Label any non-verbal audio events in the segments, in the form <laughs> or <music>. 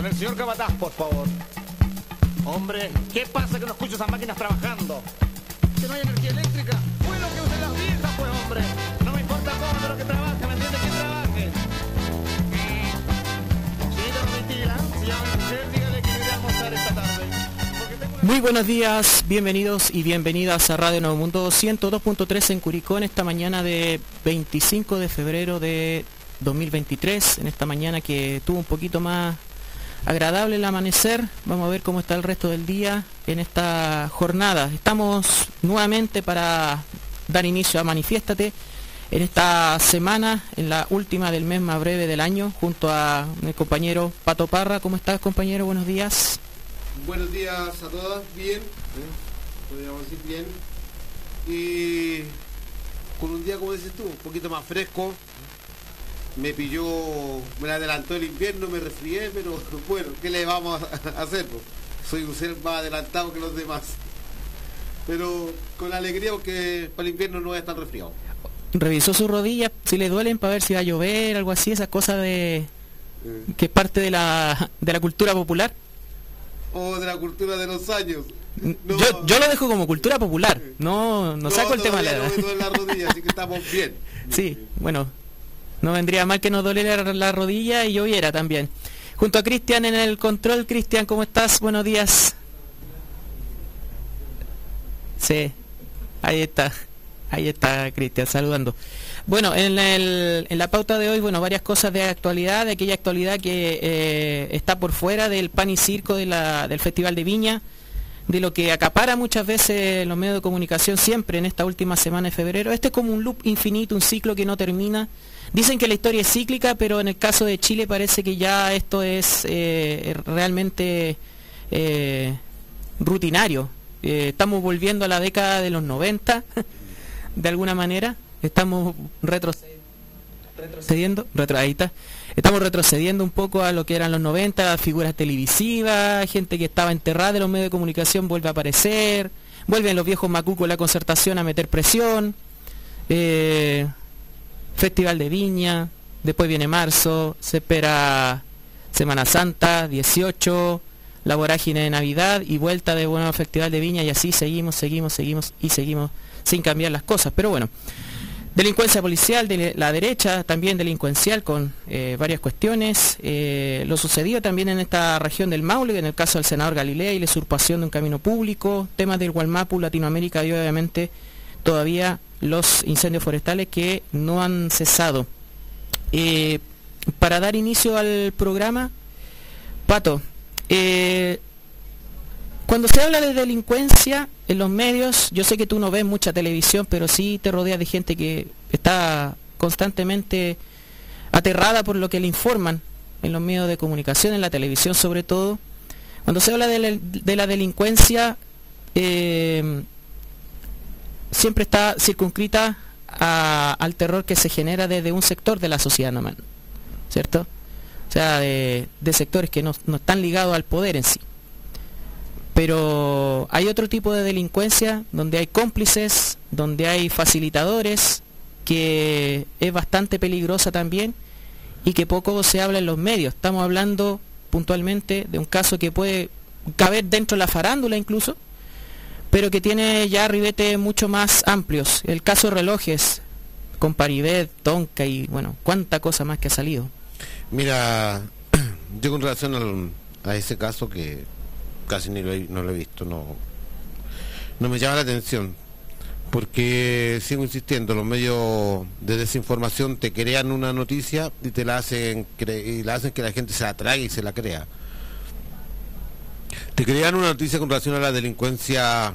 Con el señor Cabataz, por favor. Hombre, ¿qué pasa que no escucho esas máquinas trabajando? Que no hay energía eléctrica. Bueno que usen las viejas, pues, hombre. No me importa cómo, pero que trabaje, ¿me entiende? Que trabaje. Señorita Domitila, si a mi dígale que voy a almorzar esta tarde. Muy buenos días, bienvenidos y bienvenidas a Radio Nuevo Mundo 102.3 en Curicó en esta mañana de 25 de febrero de 2023, en esta mañana que tuvo un poquito más agradable el amanecer. Vamos a ver cómo está el resto del día en esta jornada. Estamos nuevamente para dar inicio a Manifiéstate en esta semana, en la última del mes más breve del año, junto a mi compañero Pato Parra. ¿Cómo estás, compañero? Buenos días. Buenos días a todas, bien, ¿eh? podríamos decir bien. Y con un día, como dices tú, un poquito más fresco. Me pilló, me la adelantó el invierno, me resfrié, pero <laughs> bueno, ¿qué le vamos a hacer? po? Soy un ser más adelantado que los demás. Pero con alegría porque para el invierno no voy a estar resfriado. revisó sus rodillas, si le duelen para ver si va a llover, algo así, esa cosa de Eh, que es parte de la, de la cultura popular. O de la cultura de los años. No, yo, yo lo dejo como cultura popular, no, no, saco el tema de la no me duele la <laughs> rodilla, así que estamos bien. Sí, bueno, no vendría mal que nos doliera la rodilla y lloviera también. Junto a Cristian en el control, Cristian, ¿cómo estás? Buenos días. Sí, ahí está, ahí está Cristian saludando. Bueno, en, el- en la pauta de hoy, bueno, varias cosas de actualidad, de aquella actualidad que eh, está por fuera del pan y circo de la- del Festival de Viña, de lo que acapara muchas veces los medios de comunicación siempre en esta última semana de febrero. Este es como un loop infinito, un ciclo que no termina. Dicen que la historia es cíclica, pero en el caso de Chile parece que ya esto es eh, realmente eh, rutinario. Eh, estamos volviendo a la década de los 90, de alguna manera. Estamos retrocediendo retrocediendo. Estamos retrocediendo un poco a lo que eran los 90, figuras televisivas, gente que estaba enterrada de los medios de comunicación vuelve a aparecer, vuelven los viejos macucos la concertación a meter presión, Festival de Viña, después viene marzo, se espera Semana Santa, 18, la vorágine de Navidad y vuelta de nuevo Festival de Viña y así seguimos, seguimos, seguimos y seguimos sin cambiar las cosas. Pero bueno, Delincuencia policial de la derecha, también delincuencial con eh, varias cuestiones. Eh, lo sucedido también en esta región del Maule, en el caso del senador Galilea y la usurpación de un camino público, temas del Gualmapu, Latinoamérica y obviamente todavía los incendios forestales que no han cesado. Eh, para dar inicio al programa, Pato, eh, cuando se habla de delincuencia en los medios, yo sé que tú no ves mucha televisión, pero sí te rodeas de gente que está constantemente aterrada por lo que le informan en los medios de comunicación, en la televisión sobre todo. Cuando se habla de la, de la delincuencia, eh, siempre está circunscrita al terror que se genera desde un sector de la sociedad nomás, ¿cierto? O sea, de, de sectores que no, no están ligados al poder en sí. Pero hay otro tipo de delincuencia donde hay cómplices, donde hay facilitadores, que es bastante peligrosa también y que poco se habla en los medios. Estamos hablando puntualmente de un caso que puede caber dentro de la farándula incluso, pero que tiene ya ribetes mucho más amplios. El caso relojes, con Paribet, Tonka y bueno, cuánta cosa más que ha salido. Mira, <clears throat> yo con relación al- a ese caso que casi ni lo he, no lo he visto, no, no me llama la atención, porque sigo insistiendo, los medios de desinformación te crean una noticia y te la hacen cre- y la hacen que la gente se la trague y se la crea. Te crean una noticia con relación a la delincuencia,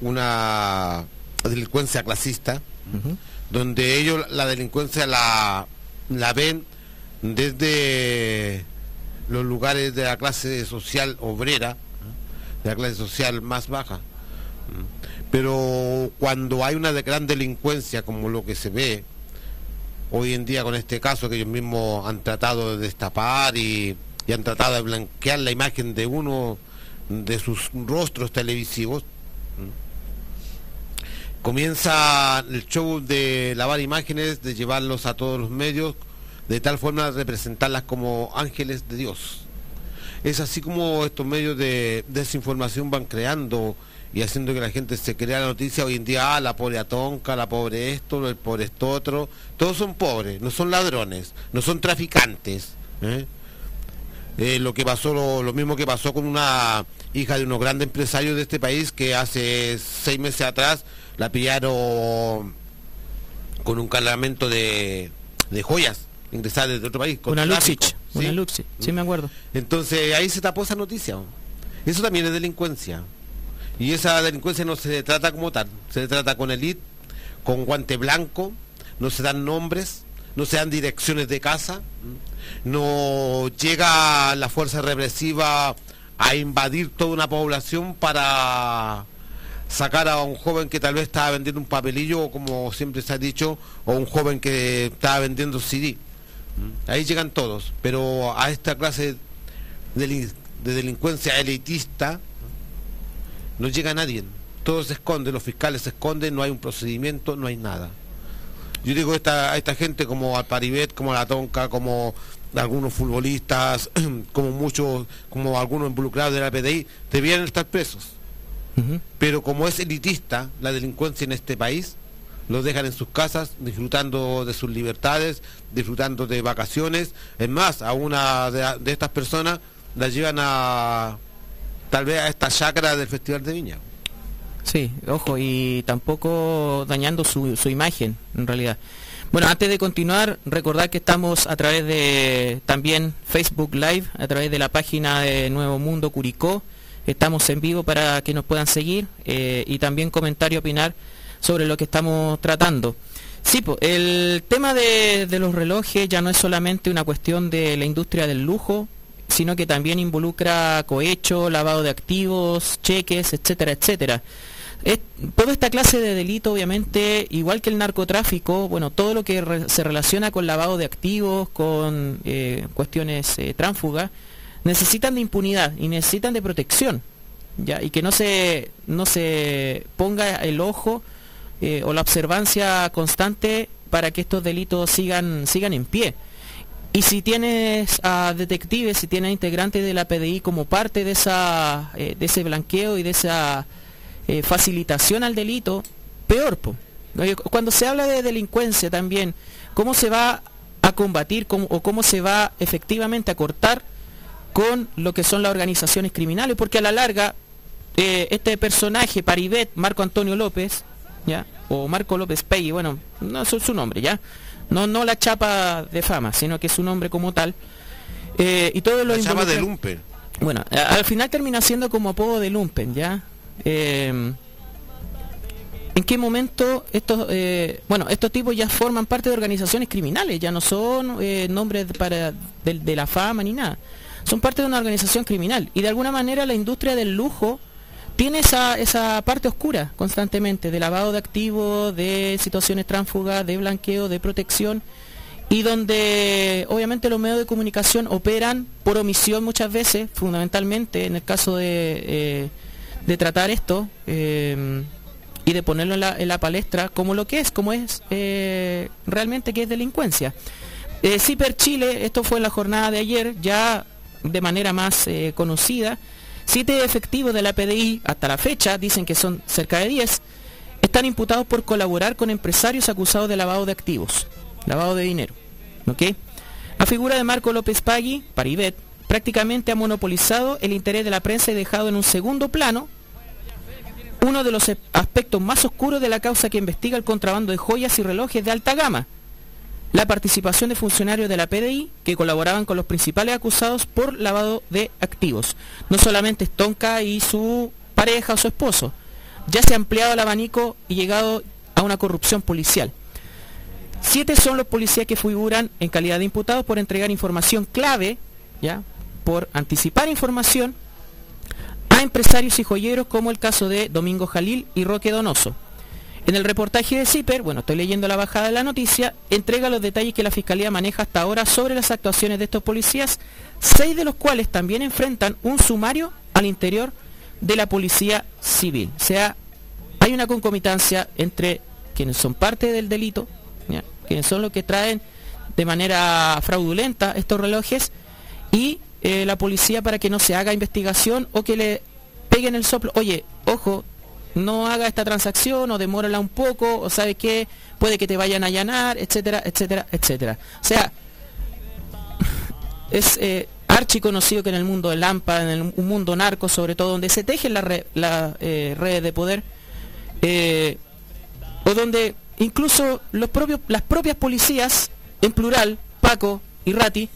una delincuencia clasista, donde ellos la delincuencia la, la ven desde los lugares de la clase social obrera, de la clase social más baja. Pero cuando hay una de gran delincuencia como lo que se ve hoy en día con este caso que ellos mismos han tratado de destapar y, y han tratado de blanquear la imagen de uno de sus rostros televisivos, comienza el show de lavar imágenes, de llevarlos a todos los medios, de tal forma de representarlas como ángeles de Dios. es así como estos medios de desinformación van creando y haciendo que la gente se crea la noticia hoy en día, ah, la pobre atonca, la pobre esto, el pobre esto otro, todos son pobres, no son ladrones, no son traficantes. ¿eh? Eh, lo que pasó, lo, mismo que pasó con una hija de unos grandes empresarios de este país que hace seis meses atrás la pillaron con un cargamento de, de joyas ingresadas desde otro país. Con una Luxich, una Luxich, sí me acuerdo. Entonces ahí se tapó esa noticia. Eso también es delincuencia. Y esa delincuencia no se trata como tal, se trata con elite, con guante blanco, no se dan nombres, no se dan direcciones de casa, no llega la fuerza represiva a invadir toda una población para sacar a un joven que tal vez estaba vendiendo un papelillo, como siempre se ha dicho, o un joven que estaba vendiendo CD. Ahí llegan todos, pero a esta clase de, delincuencia elitista no llega nadie. Todo se esconde, los fiscales se esconden, no hay un procedimiento, no hay nada. Yo digo esta, a esta gente como al Paribet, como a la Tonca, como algunos futbolistas, <clears throat> como muchos, como algunos involucrados de la PDI, debían estar presos. Pero como es elitista la delincuencia en este país, los dejan en sus casas disfrutando de sus libertades, disfrutando de vacaciones. Es más, a una de, de estas personas la llevan a tal vez a esta chacra del Festival de Viña. Sí, ojo, y tampoco dañando su, su imagen, en realidad. Bueno, antes de continuar, recordar que estamos a través de también Facebook Live, a través de la página de Nuevo Mundo Curicó. Estamos en vivo para que nos puedan seguir eh, y también comentar y opinar sobre lo que estamos tratando. Sí, el tema de, los relojes ya no es solamente una cuestión de la industria del lujo, sino que también involucra cohecho, lavado de activos, cheques, etcétera, etcétera. toda esta clase de delito, obviamente, igual que el narcotráfico, bueno, todo lo que se relaciona con lavado de activos, con eh, cuestiones eh, necesitan de impunidad y necesitan de protección, ¿ya? Y que no se, no se ponga el ojo eh, o la observancia constante para que estos delitos sigan, sigan en pie. Y si tienes a detectives, si tienes integrantes de la PDI como parte de, esa, eh, de ese blanqueo y de esa eh, facilitación al delito, peor. Cuando se habla de delincuencia también, ¿cómo se va a combatir o cómo se va efectivamente a cortar con lo que son las organizaciones criminales? Porque a la larga, eh, este personaje, Paribet, Marco Antonio López, ¿ya? o Marco López Peggy, bueno, no es su nombre, ¿ya? No, no la chapa de fama, sino que es un nombre como tal. Eh, y todo lo la chapa de Lumpen. Bueno, al final termina siendo como apodo de Lumpen, ¿ya? Eh, ¿En qué momento estos, eh, bueno, estos tipos ya forman parte de organizaciones criminales? Ya no son nombres para de la fama ni nada. Son parte de una organización criminal. Y de alguna manera la industria del lujo tiene esa, esa parte oscura constantemente de lavado de activos, de situaciones tránsfugas, de blanqueo, de protección y donde obviamente los medios de comunicación operan por omisión muchas veces, fundamentalmente en el caso de, eh, tratar esto eh, y de ponerlo en la, palestra como lo que es, como es eh, realmente que es delincuencia. CIPER Chile, esto fue en la jornada de ayer, ya de manera más conocida, Siete efectivos de la PDI hasta la fecha, dicen que son cerca de 10, están imputados por colaborar con empresarios acusados de lavado de activos, lavado de dinero. La figura de Marco López Pagui, Paribet, prácticamente ha monopolizado el interés de la prensa y dejado en un segundo plano uno de los aspectos más oscuros de la causa que investiga el contrabando de joyas y relojes de alta gama, la participación de funcionarios de la PDI que colaboraban con los principales acusados por lavado de activos. No solamente Stonka y su pareja o su esposo, ya se ha ampliado el abanico y llegado a una corrupción policial. Siete son los policías que figuran en calidad de imputados por entregar información clave, ya, por anticipar información a empresarios y joyeros como el caso de Domingo Jalil y Roque Donoso. En el reportaje de CIPER, bueno, estoy leyendo la bajada de la noticia, entrega los detalles que la Fiscalía maneja hasta ahora sobre las actuaciones de estos policías, seis de los cuales también enfrentan un sumario al interior de la Policía Civil. O sea, hay una concomitancia entre quienes son parte del delito, quienes son los que traen de manera fraudulenta estos relojes, y eh, la policía para que no se haga investigación o que le peguen el soplo. Oye, ojo, no haga esta transacción o demórala un poco, o sabe qué, puede que te vayan a allanar, etcétera, etcétera, etcétera. O sea, <laughs> es eh, archi conocido que en el mundo del Lampa, en un mundo narco sobre todo, donde se tejen las la, eh, redes de poder, eh, o donde incluso los propios, las propias policías, en plural, Paco y Rati,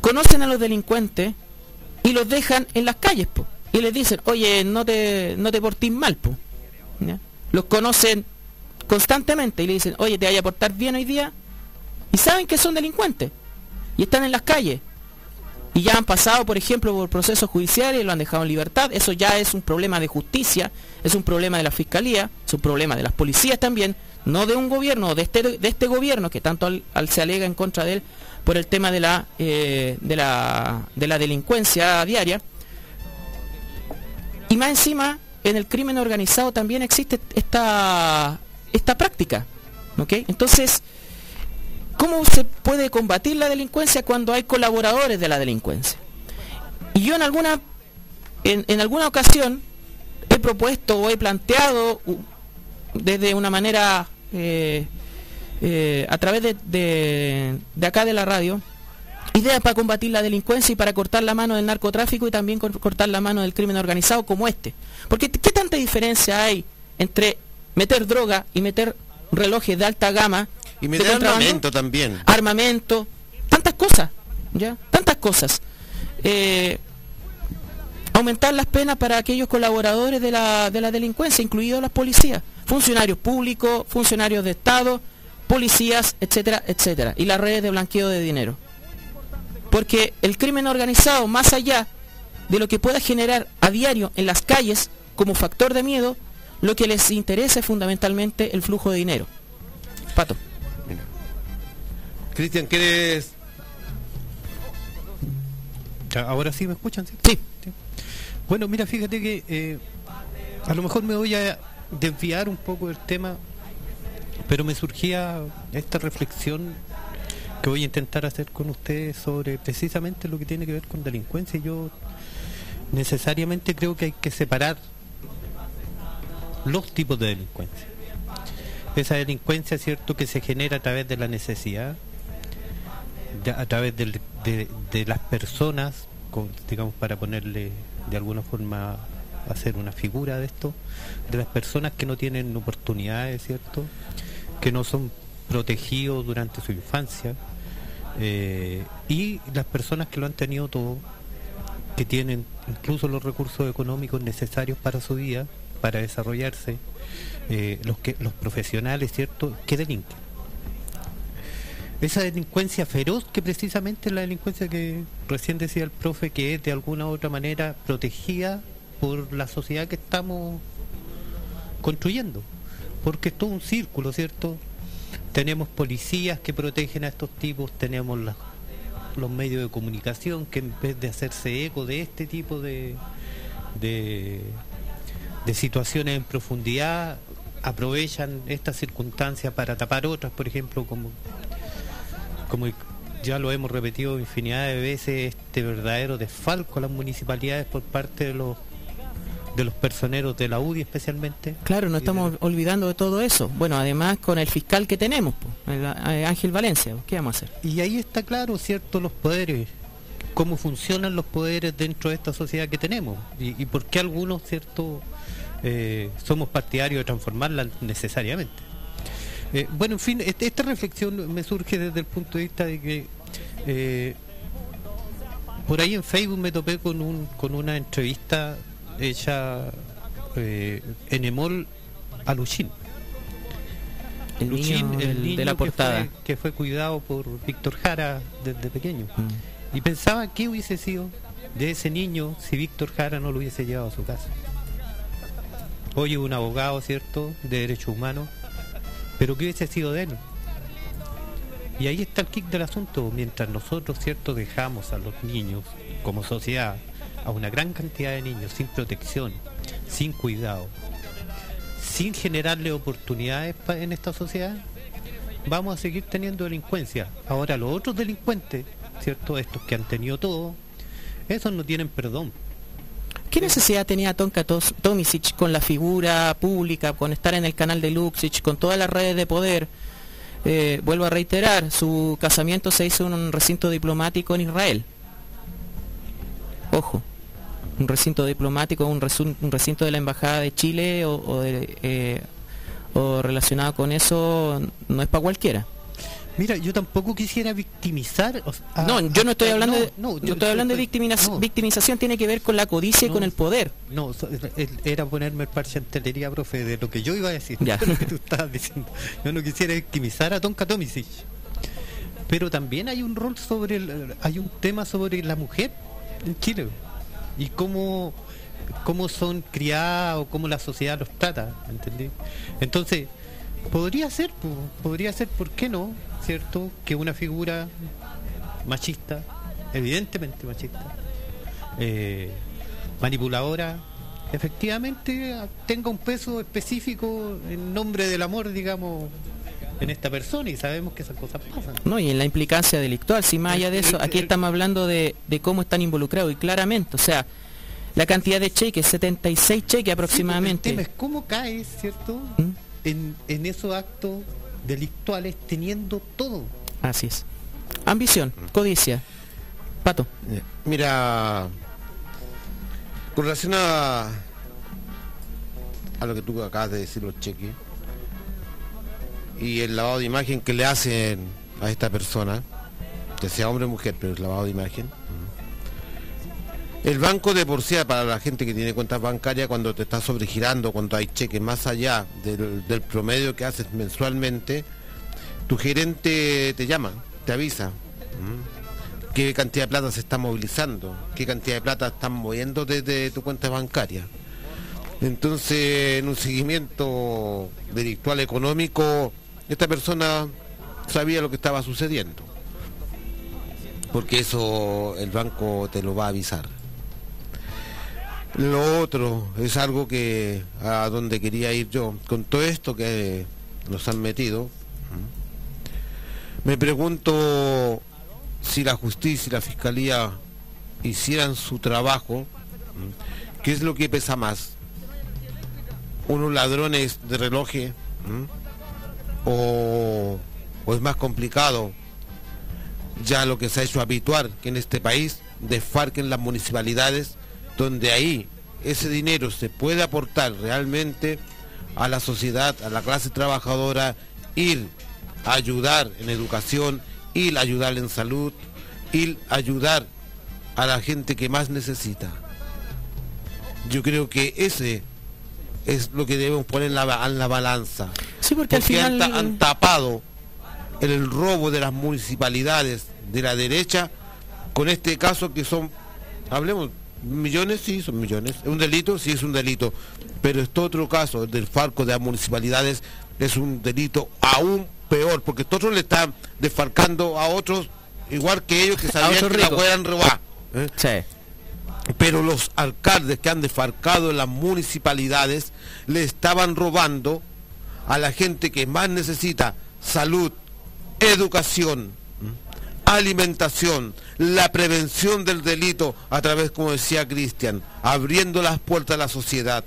conocen a los delincuentes y los dejan en las calles, y les dicen, oye, no te, no te portís mal, po. Los conocen constantemente y le dicen, oye, te vaya a portar bien hoy día. Y saben que son delincuentes. Y están en las calles. Y ya han pasado, por ejemplo, por procesos judiciales y lo han dejado en libertad. Eso ya es un problema de justicia, es un problema de la fiscalía, es un problema de las policías también, no de un gobierno, de este, de este gobierno que tanto se alega en contra de él por el tema de la, eh, de la, de la delincuencia diaria. Y más encima, en el crimen organizado también existe esta, esta práctica. ¿ok? Entonces, ¿cómo se puede combatir la delincuencia cuando hay colaboradores de la delincuencia? Y yo en alguna, en, alguna ocasión he propuesto o he planteado desde una manera eh, eh, a través de, de acá de la radio Ideas para combatir la delincuencia y para cortar la mano del narcotráfico y también cortar la mano del crimen organizado como este. Porque ¿qué tanta diferencia hay entre meter droga y meter relojes de alta gama? Y meter armamento también. Armamento, tantas cosas, ¿ya? Tantas cosas. Eh, aumentar las penas para aquellos colaboradores de la, de la delincuencia, incluidos las policías, funcionarios públicos, funcionarios de Estado, policías, etcétera, etcétera, y las redes de blanqueo de dinero. Porque el crimen organizado, más allá de lo que pueda generar a diario en las calles como factor de miedo, lo que les interesa es fundamentalmente el flujo de dinero. Pato. Cristian, ¿quieres...? Ahora sí me escuchan, ¿sí? Bueno, mira, fíjate que eh, a lo mejor me voy a desviar un poco del tema, pero me surgía esta reflexión voy a intentar hacer con ustedes sobre precisamente lo que tiene que ver con delincuencia. Yo necesariamente creo que hay que separar los tipos de delincuencia. Esa delincuencia, cierto, que se genera a través de la necesidad, a través de, las personas, digamos, para ponerle de alguna forma hacer una figura de esto, de las personas que no tienen oportunidades, ¿cierto? Que no son protegido durante su infancia eh, y las personas que lo han tenido todo, que tienen incluso los recursos económicos necesarios para su vida, para desarrollarse, eh, los que los profesionales, ¿cierto?, que delinquen. Esa delincuencia feroz que precisamente es la delincuencia que recién decía el profe, que es de alguna u otra manera protegida por la sociedad que estamos construyendo. Porque es todo un círculo, ¿cierto? Tenemos policías que protegen a estos tipos, tenemos los medios de comunicación que en vez de hacerse eco de este tipo de, de, situaciones en profundidad, aprovechan estas circunstancias para tapar otras, por ejemplo, como, como ya lo hemos repetido infinidad de veces, este verdadero desfalco a las municipalidades por parte de los de los personeros de la UDI especialmente. Claro, no estamos olvidando de todo eso. Bueno, además con el fiscal que tenemos, eh, Ángel Valencia, ¿qué vamos a hacer? Y ahí está claro, ¿cierto?, los poderes, cómo funcionan los poderes dentro de esta sociedad que tenemos y, por qué algunos, ¿cierto?, eh, somos partidarios de transformarla necesariamente. Eh, bueno, en fin, este, esta reflexión me surge desde el punto de vista de que por ahí en Facebook me topé con, un, con una entrevista ella eh, en Emol a Luchín. El Luchín, el niño de la portada. Que fue, cuidado por Víctor Jara desde pequeño. Mm. Y pensaba qué hubiese sido de ese niño si Víctor Jara no lo hubiese llevado a su casa. Hoy un abogado, ¿cierto?, de derechos humanos, pero qué hubiese sido de él. Y ahí está el kick del asunto. Mientras nosotros, ¿cierto?, dejamos a los niños como sociedad a una gran cantidad de niños sin protección, sin cuidado, sin generarle oportunidades en esta sociedad, vamos a seguir teniendo delincuencia. Ahora los otros delincuentes, ¿cierto? Estos que han tenido todo, esos no tienen perdón. ¿Qué necesidad tenía Tonka Tomisic con la figura pública, con estar en el canal de Luxich, con todas las redes de poder? Eh, vuelvo a reiterar, su casamiento se hizo en un recinto diplomático en Israel. Ojo, un recinto diplomático, un, recinto de la Embajada de Chile o, o de, eh, o relacionado con eso no es para cualquiera. Mira, yo tampoco quisiera victimizar. no, yo no estoy hablando de, no, yo estoy hablando de victimiza- no, victimización, tiene que ver con la codicia y con el poder. No, era ponerme el parche en telería, profe, de lo que yo iba a decir, Ya. <laughs> de lo que tú estabas diciendo. Yo no quisiera victimizar a Tonka Tomisic. Pero también hay un rol sobre, el- hay un tema sobre la mujer en Chile y cómo, cómo son criadas o cómo la sociedad los trata, ¿entendí? Entonces, podría ser, po, podría ser, ¿por qué no? ¿Cierto? Que una figura machista, evidentemente machista, eh, manipuladora, efectivamente tenga un peso específico en nombre del amor, digamos, en esta persona y sabemos que esas cosas pasan. No, y en la implicancia delictual, si más allá de eso, aquí estamos hablando de, de cómo están involucrados y claramente, o sea, la cantidad de cheques, 76 cheques Sí, aproximadamente. el tema es cómo caes, ¿cierto? ¿Mm? En, en esos actos delictuales teniendo todo. Así es. Ambición, codicia. Pato. Eh, Mira, con relación a, a lo que tú acabas de decir, los cheques, y el lavado de imagen que le hacen a esta persona, que sea hombre o mujer, pero es lavado de imagen. El banco de por sí, para la gente que tiene cuentas bancarias, cuando te está sobregirando, cuando hay cheques más allá del, del promedio que haces mensualmente, tu gerente te llama, te avisa. qué cantidad de plata se está movilizando, qué cantidad de plata están moviendo desde tu cuenta bancaria. Entonces, en un seguimiento delictual económico, esta persona sabía lo que estaba sucediendo. Porque eso el banco te lo va a avisar. Lo otro es algo que a donde quería ir yo. Con todo esto que nos han metido, me pregunto si la justicia y la fiscalía hicieran su trabajo. ¿qué es lo que pesa más? ¿Unos ladrones de relojes? ¿m? ¿O, es más complicado ya lo que se ha hecho habitual, que en este país desfarquen las municipalidades, donde ahí ese dinero se puede aportar realmente a la sociedad, a la clase trabajadora, ir a ayudar en educación, ir a ayudar en salud, ir a ayudar a la gente que más necesita. Yo creo que ese es lo que debemos poner en la balanza. Sí, porque al Porque han, final... ta- han tapado el robo de las municipalidades de la derecha con este caso que son, hablemos, millones, sí, son millones. ¿Es un delito? Sí, es un delito. Pero este otro caso, el del farco de las municipalidades, es un delito aún peor, porque estos otros le están desfalcando a otros, igual que ellos que <laughs> sabían que la puedan robar. ¿eh? Sí. pero los alcaldes que han desfarcado en las municipalidades le estaban robando a la gente que más necesita salud, educación, alimentación, la prevención del delito a través, como decía Cristian, abriendo las puertas a la sociedad,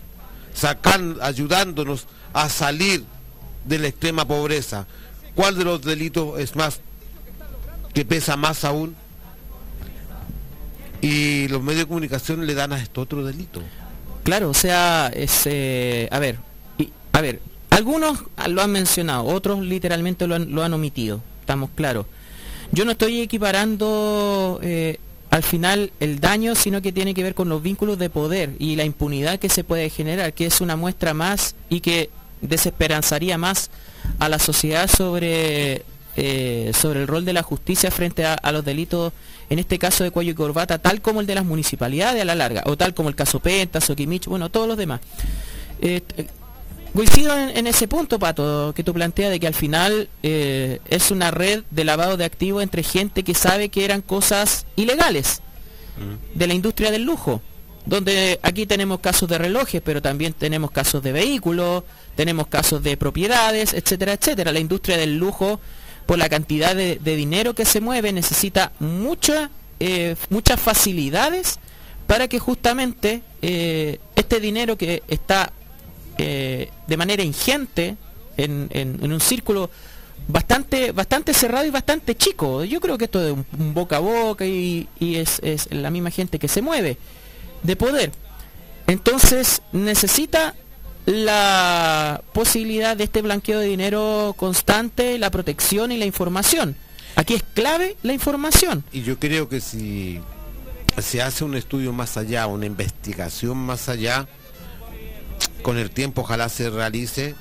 ayudándonos a salir de la extrema pobreza. ¿Cuál de los delitos es más que pesa más aún? y los medios de comunicación le dan a esto otro delito. Claro, o sea, es, eh, a ver, y- a ver, algunos lo han mencionado, otros literalmente lo han, omitido, estamos claros. Yo no estoy equiparando eh, al final el daño, sino que tiene que ver con los vínculos de poder y la impunidad que se puede generar, que es una muestra más y que desesperanzaría más a la sociedad sobre, eh, sobre el rol de la justicia frente a, los delitos, en este caso de cuello y corbata, tal como el de las municipalidades a la larga, o tal como el caso Penta, Soquimich, bueno, todos los demás. Eh, coincido en, en ese punto, Pato, que tú planteas de que al final eh, es una red de lavado de activos entre gente que sabe que eran cosas ilegales de la industria del lujo, donde aquí tenemos casos de relojes, pero también tenemos casos de vehículos, tenemos casos de propiedades, etcétera, etcétera. La industria del lujo, por la cantidad de, de dinero que se mueve, necesita mucha eh, muchas facilidades para que justamente eh, este dinero que está eh, de manera ingente en, en- un círculo bastante bastante cerrado y bastante chico. Yo creo que esto es un, un boca a boca y, y es, es la misma gente que se mueve de poder. Entonces necesita la posibilidad de este blanqueo de dinero constante, la protección y la información. Aquí es clave la información. Y yo creo que si se hace un estudio más allá, una investigación más allá, con el tiempo ojalá se realice,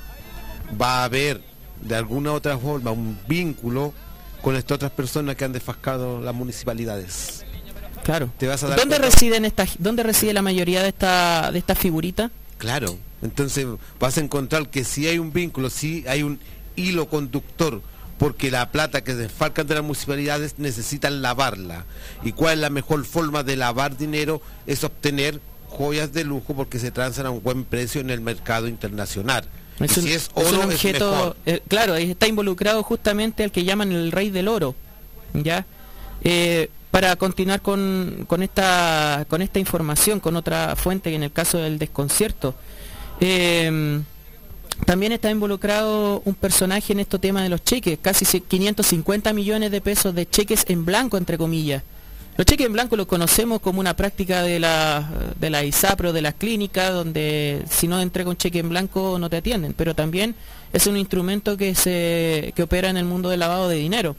va a haber de alguna otra forma un vínculo con estas otras personas que han desfascado las municipalidades. Claro. Te vas a dar ¿Dónde cuenta- residen estas dónde reside la mayoría de esta de estas figuritas? Claro, entonces vas a encontrar que si hay un vínculo, si hay un hilo conductor, porque la plata que desfalcan de las municipalidades necesitan lavarla. ¿Y cuál es la mejor forma de lavar dinero? Es obtener joyas de lujo porque se transan a un buen precio en el mercado internacional. Es un, si es es oro, es objeto, mejor. eh, claro, está involucrado justamente al que llaman el rey del oro, ¿ya? Eh, para continuar con, con esta con esta información, con otra fuente, en el caso del desconcierto, eh, también está involucrado un personaje en estos temas de los cheques, casi se- 550 millones de pesos de cheques en blanco, entre comillas. Los cheques en blanco los conocemos como una práctica de la, de la ISAPRO, de las clínicas, donde si no entrega un cheque en blanco no te atienden, pero también es un instrumento que, se, que opera en el mundo del lavado de dinero.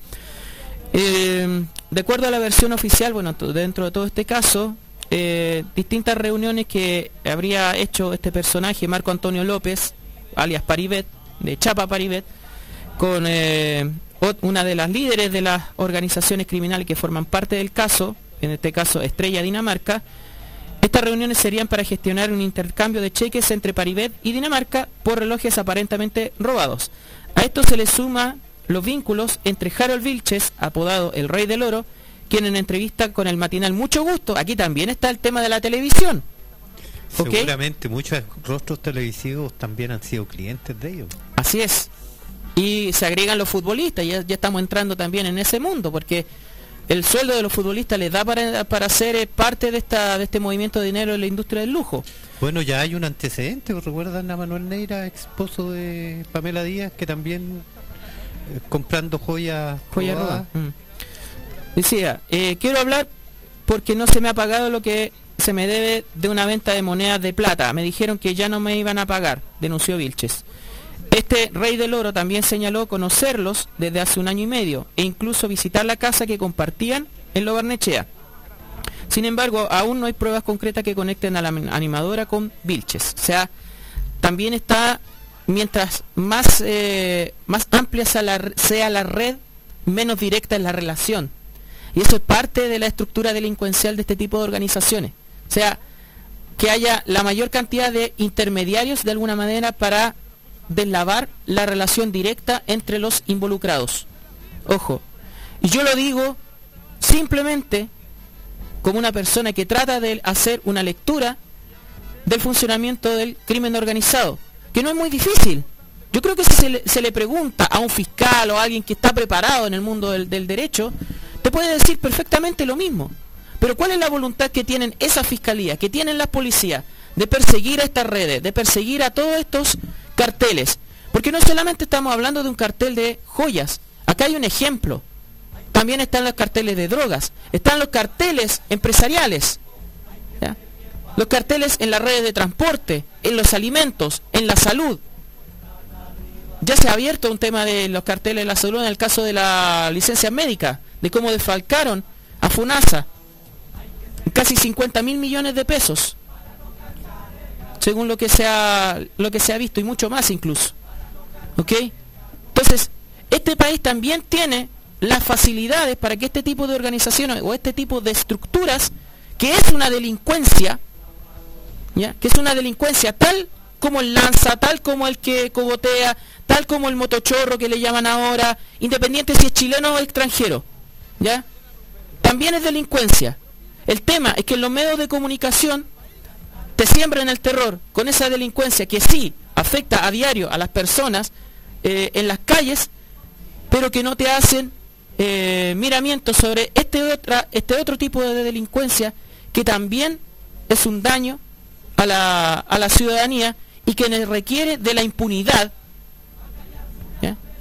Eh, de acuerdo a la versión oficial, bueno, dentro de todo este caso, eh, distintas reuniones que habría hecho este personaje, Marco Antonio López, alias Paribet, de Chapa Paribet, con eh, una de las líderes de las organizaciones criminales que forman parte del caso, en este caso Estrella Dinamarca. Estas reuniones serían para gestionar un intercambio de cheques entre Paribet y Dinamarca por relojes aparentemente robados. A esto se le suma los vínculos entre Harold Vilches, apodado el Rey del Oro, quien en entrevista con el matinal Mucho Gusto, aquí también está el tema de la televisión. Seguramente muchos rostros televisivos también han sido clientes de ellos. Así es. Y se agregan los futbolistas, ya, ya estamos entrando también en ese mundo, porque el sueldo de los futbolistas les da para, para ser eh, parte de, esta, de este movimiento de dinero en la industria del lujo. Bueno, ya hay un antecedente, ¿recuerdan a Manuel Neira, esposo de Pamela Díaz, que también eh, comprando joyas Joya robadas? roba. Mm. Decía, eh, quiero hablar porque no se me ha pagado lo que se me debe de una venta de monedas de plata. Me dijeron que ya no me iban a pagar, denunció Vilches. Este rey del oro también señaló conocerlos desde hace un año y medio e incluso visitar la casa que compartían en Lo Barnechea. Sin embargo, aún no hay pruebas concretas que conecten a la animadora con Vilches. O sea, también está, mientras más, eh, más amplia sea la, sea la red, menos directa es la relación. Y eso es parte de la estructura delincuencial de este tipo de organizaciones. O sea, que haya la mayor cantidad de intermediarios de alguna manera para deslavar la relación directa entre los involucrados. Ojo, y yo lo digo simplemente como una persona que trata de hacer una lectura del funcionamiento del crimen organizado, que no es muy difícil. Yo creo que si se le, pregunta a un fiscal o a alguien que está preparado en el mundo del, del derecho, te puede decir perfectamente lo mismo. Pero ¿cuál es la voluntad que tienen esa fiscalía, que tienen las policías, de perseguir a estas redes, de perseguir a todos estos carteles? Porque no solamente estamos hablando de un cartel de joyas, acá hay un ejemplo. También están los carteles de drogas, están los carteles empresariales, los carteles en las redes de transporte, en los alimentos, en la salud. Ya se ha abierto un tema de los carteles de la salud en el caso de la licencia médica, de cómo desfalcaron a FUNASA casi 50 mil millones de pesos, según lo que se ha, lo que se ha visto y mucho más incluso. ¿Ok? Entonces, este país también tiene las facilidades para que este tipo de organizaciones o este tipo de estructuras, que es una delincuencia, ¿ya? que es una delincuencia tal como el lanza, tal como el que cogotea, tal como el motochorro que le llaman ahora, independiente si es chileno o extranjero, ¿ya? También es delincuencia. El tema es que en los medios de comunicación te siembran el terror con esa delincuencia que sí afecta a diario a las personas eh, en las calles, pero que no te hacen eh, miramientos sobre este, este otro tipo de delincuencia que también es un daño a la, a la ciudadanía y que requiere de la impunidad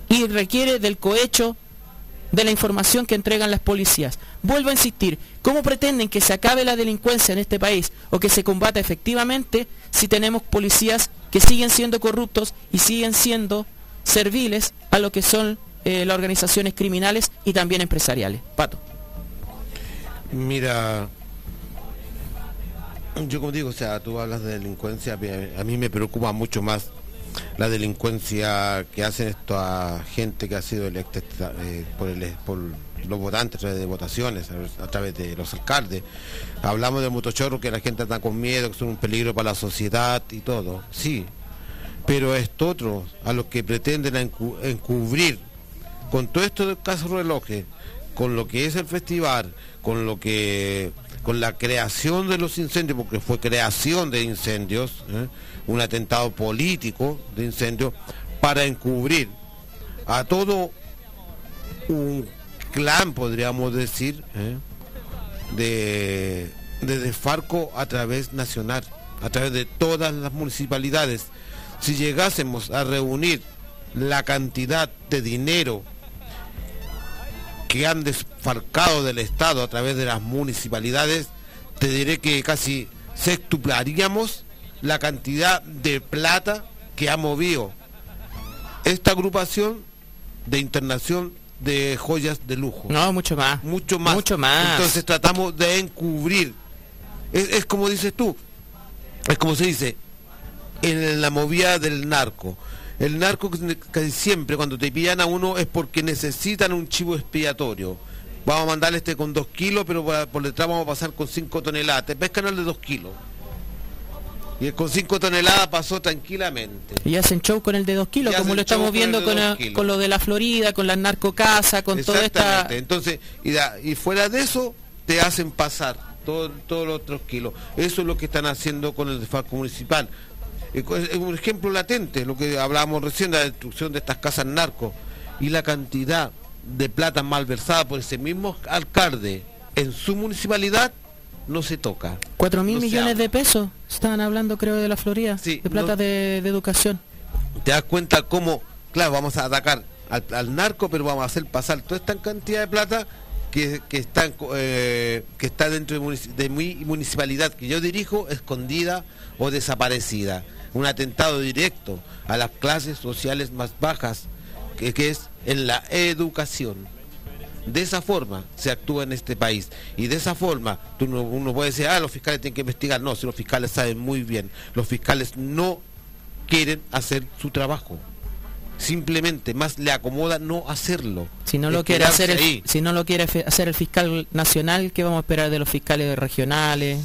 y requiere del cohecho de la información que entregan las policías. Vuelvo a insistir, ¿cómo pretenden que se acabe la delincuencia en este país o que se combata efectivamente si tenemos policías que siguen siendo corruptos y siguen siendo serviles a lo que son eh, las organizaciones criminales y también empresariales? Pato. Mira, yo como digo, o sea, tú hablas de delincuencia, a mí me preocupa mucho más la delincuencia que hacen esta gente que ha sido electa eh, por, los votantes a través de votaciones, a, través de los alcaldes. Hablamos de motochorro que la gente está con miedo, que son un peligro para la sociedad y todo. Sí, pero esto otro, a los que pretenden encubrir con todo esto del caso relojes, con lo que es el festival, con lo que con la creación de los incendios, porque fue creación de incendios, ¿eh? Un atentado político de incendio para encubrir a todo un clan, podríamos decir, ¿eh? de, de desfarco a través nacional, a través de todas las municipalidades. Si llegásemos a reunir la cantidad de dinero que han desfalcado del Estado a través de las municipalidades, te diré que casi sextuplaríamos la cantidad de plata que ha movido esta agrupación de internación de joyas de lujo. No, mucho más. Mucho más. Mucho más. Entonces tratamos de encubrir. Es, como dices tú, es como se dice, en la movida del narco. El narco casi siempre cuando te pillan a uno es porque necesitan un chivo expiatorio. Vamos a mandarle este con dos kilos, pero por, por detrás vamos a pasar con cinco toneladas. Te pescan el de dos kilos. Y con 5 toneladas pasó tranquilamente. Y hacen show con el de 2 kilos, como lo estamos viendo con, con, lo de la Florida, con la narcocasa, con toda esta... Entonces, y, y fuera de eso, te hacen pasar todos los otros kilos. Eso es lo que están haciendo con el desfalco municipal. Es un ejemplo latente, lo que hablábamos recién, la destrucción de estas casas narcos y la cantidad de plata malversada por ese mismo alcalde en su municipalidad no se toca. ¿Cuatro mil millones de pesos? Estaban hablando, creo, de la Florida, de plata de, educación. Te das cuenta cómo, claro, vamos a atacar al, narco, pero vamos a hacer pasar toda esta cantidad de plata que, eh, que está dentro de, mi municipalidad que yo dirijo, escondida o desaparecida. Un atentado directo a las clases sociales más bajas, que es en la educación. De esa forma se actúa en este país. Y de esa forma, tú uno puede decir, ah, los fiscales tienen que investigar. No, si los fiscales saben muy bien, los fiscales no quieren hacer su trabajo. Simplemente más le acomoda no hacerlo. Si no lo quiere hacer el, si no lo quiere hacer el fiscal nacional, ¿qué vamos a esperar de los fiscales regionales,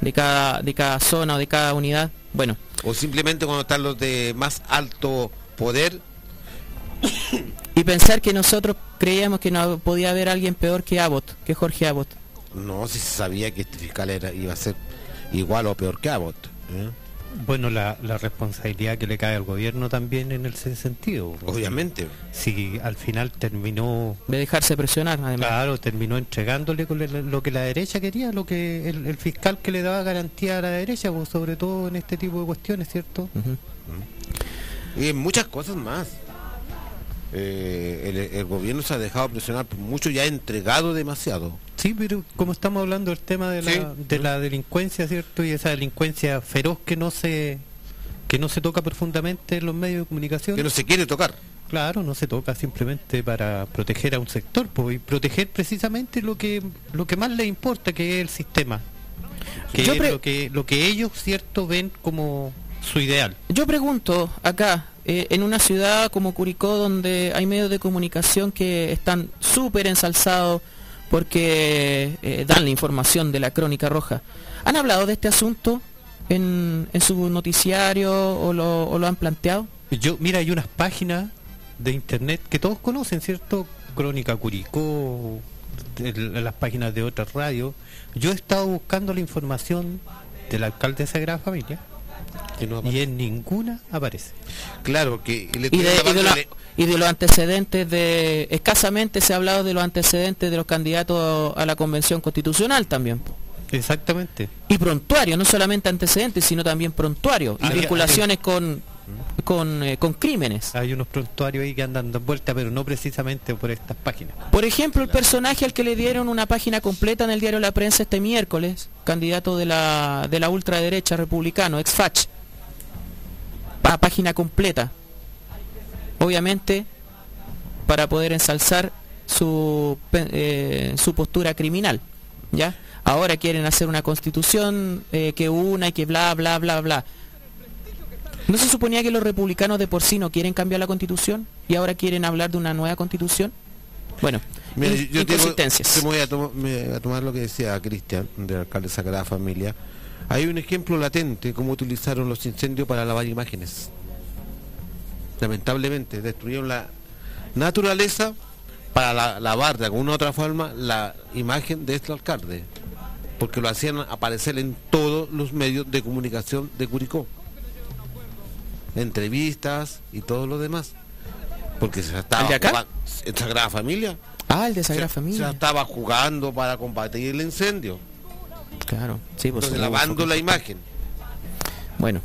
de cada, de cada zona o de cada unidad? Bueno. O simplemente cuando están los de más alto poder, <coughs> y pensar que nosotros creíamos que no podía haber alguien peor que Abbott, que Jorge Abbott. No, si se sabía que este fiscal era, iba a ser igual o peor que Abbott. ¿eh? Bueno, la, responsabilidad que le cae al gobierno también en ese sentido. Obviamente. Si al final terminó... De dejarse presionar, además. Claro, terminó entregándole lo que la derecha quería, lo que el, fiscal que le daba garantía a la derecha, pues, sobre todo en este tipo de cuestiones, ¿cierto? Y en muchas cosas más. Eh, el, gobierno se ha dejado presionar mucho y ha entregado demasiado. Sí, pero como estamos hablando del tema de la, de la delincuencia, ¿cierto? Y esa delincuencia feroz que no se que no se toca profundamente en los medios de comunicación. Que no se quiere tocar. Claro, no se toca simplemente para proteger a un sector pues, y proteger precisamente lo que lo que más les importa, que es el sistema. Que es lo que lo que ellos, cierto, ven como su ideal. Yo pregunto acá, eh, en una ciudad como Curicó, donde hay medios de comunicación que están súper ensalzados porque eh, dan la información de la crónica roja, ¿han hablado de este asunto en, su noticiario o lo, han planteado? Yo, mira, hay unas páginas de internet que todos conocen, ¿cierto? Crónica Curicó, las páginas de otras radios. Yo he estado buscando la información del alcalde de Sagrada Familia y en ninguna aparece. Claro, que y de, los antecedentes de... Escasamente se ha hablado de los antecedentes de los candidatos a la convención constitucional también. Exactamente. Y prontuario, no solamente antecedentes, sino también prontuario. Y vinculaciones con con, eh, con crímenes. Hay unos prontuarios ahí que andan dando vuelta, pero no precisamente por estas páginas. Por ejemplo, el personaje al que le dieron una página completa en el diario La Prensa este miércoles, candidato de la, de la ultraderecha republicano, ex-FACH, a página completa. Obviamente, para poder ensalzar su, eh, su postura criminal. ¿ya? Ahora quieren hacer una constitución eh, que una y que bla, bla, bla, bla. ¿No se suponía que los republicanos de por sí no quieren cambiar la constitución y ahora quieren hablar de una nueva constitución? Bueno, yo inconsistencias. voy a, tomar lo que decía Cristian, del alcalde Sagrada Familia. Hay un ejemplo latente cómo utilizaron los incendios para lavar imágenes. Lamentablemente, destruyeron la naturaleza para lavar de alguna u otra forma la imagen de este alcalde, porque lo hacían aparecer en todos los medios de comunicación de Curicó entrevistas y todo lo demás. Porque se estaba en Sagrada Familia. Ah, el de Sagrada Familia. Se estaba jugando para combatir el incendio. Claro, sí, pues lavando la imagen. Bueno,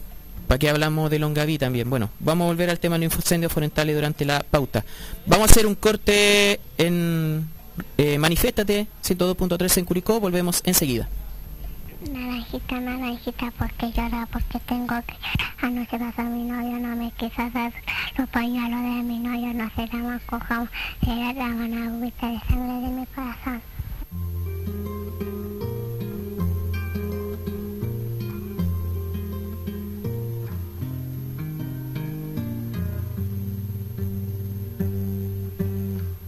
¿para qué hablamos de Longaví también? Bueno, vamos a volver al tema de los incendios forestales durante la pauta. Vamos a hacer un corte en eh, Manifiéstate 102.3 en Curicó, volvemos enseguida. Naranjita, naranjita, porque llora, porque tengo que Anoche pasó mi novio, no me quiso dar los pañuelos de mi novio, no se llama cojón, se llama agüita de sangre de mi corazón.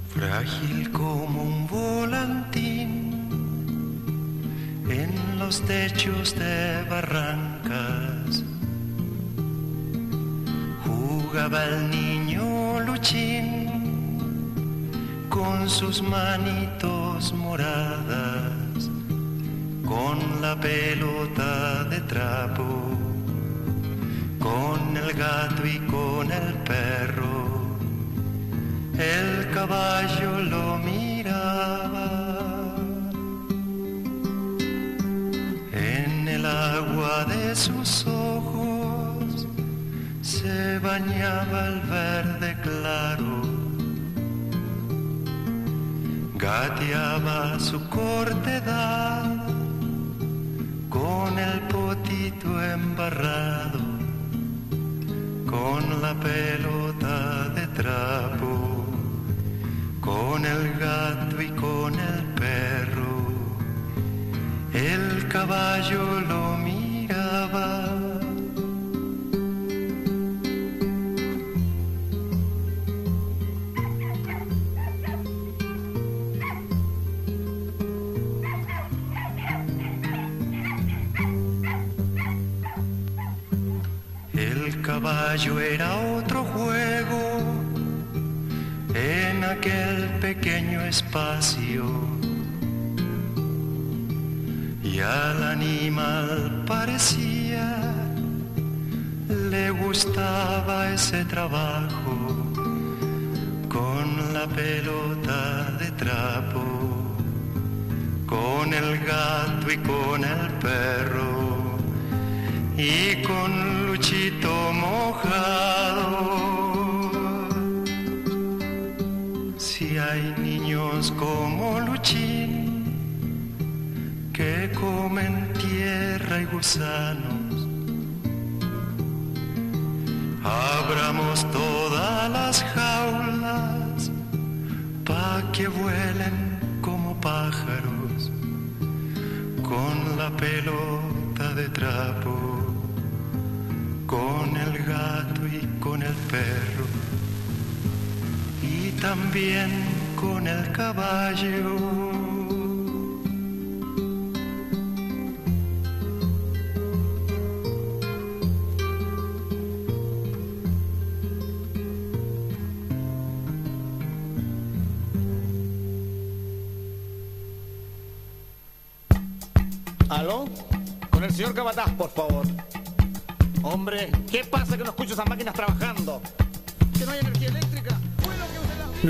Frágil como un volantín los techos de barrancas. Jugaba el niño Luchín con sus manitos moradas, con la pelota de trapo, con el gato y con el perro. El caballo lo miraba de sus ojos se bañaba el verde claro. Gateaba su cortedad con el potito embarrado, con la pelota de trapo, con el gato y con el perro el caballo lo El caballo era otro juego en aquel pequeño espacio. Y al animal parecía le gustaba ese trabajo con la pelota de trapo, con el gato y con el perro y con Luchito mojado. Si hay niños como Luchín, que comen tierra y gusanos. Abramos todas las jaulas pa' que vuelen como pájaros con la pelota de trapo, con el gato y con el perro y también con el caballo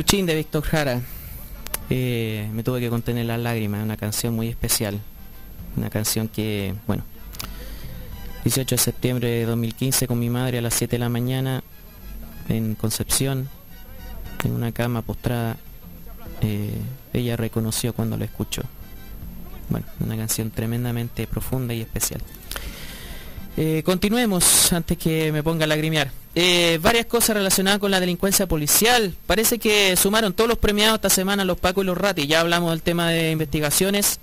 Luchín de Víctor Jara. Eh, me tuve que contener las lágrimas, una canción muy especial. Una canción que, bueno, 18 de septiembre de 2015 con mi madre a las 7 de la mañana en Concepción, en una cama postrada. eh, ella reconoció cuando la escuchó. Bueno, una canción tremendamente profunda y especial. Eh, continuemos antes que me ponga a lagrimear. Eh, varias cosas relacionadas con la delincuencia policial. Parece que sumaron todos los premiados esta semana los Paco y los Rati. Ya hablamos del tema de investigaciones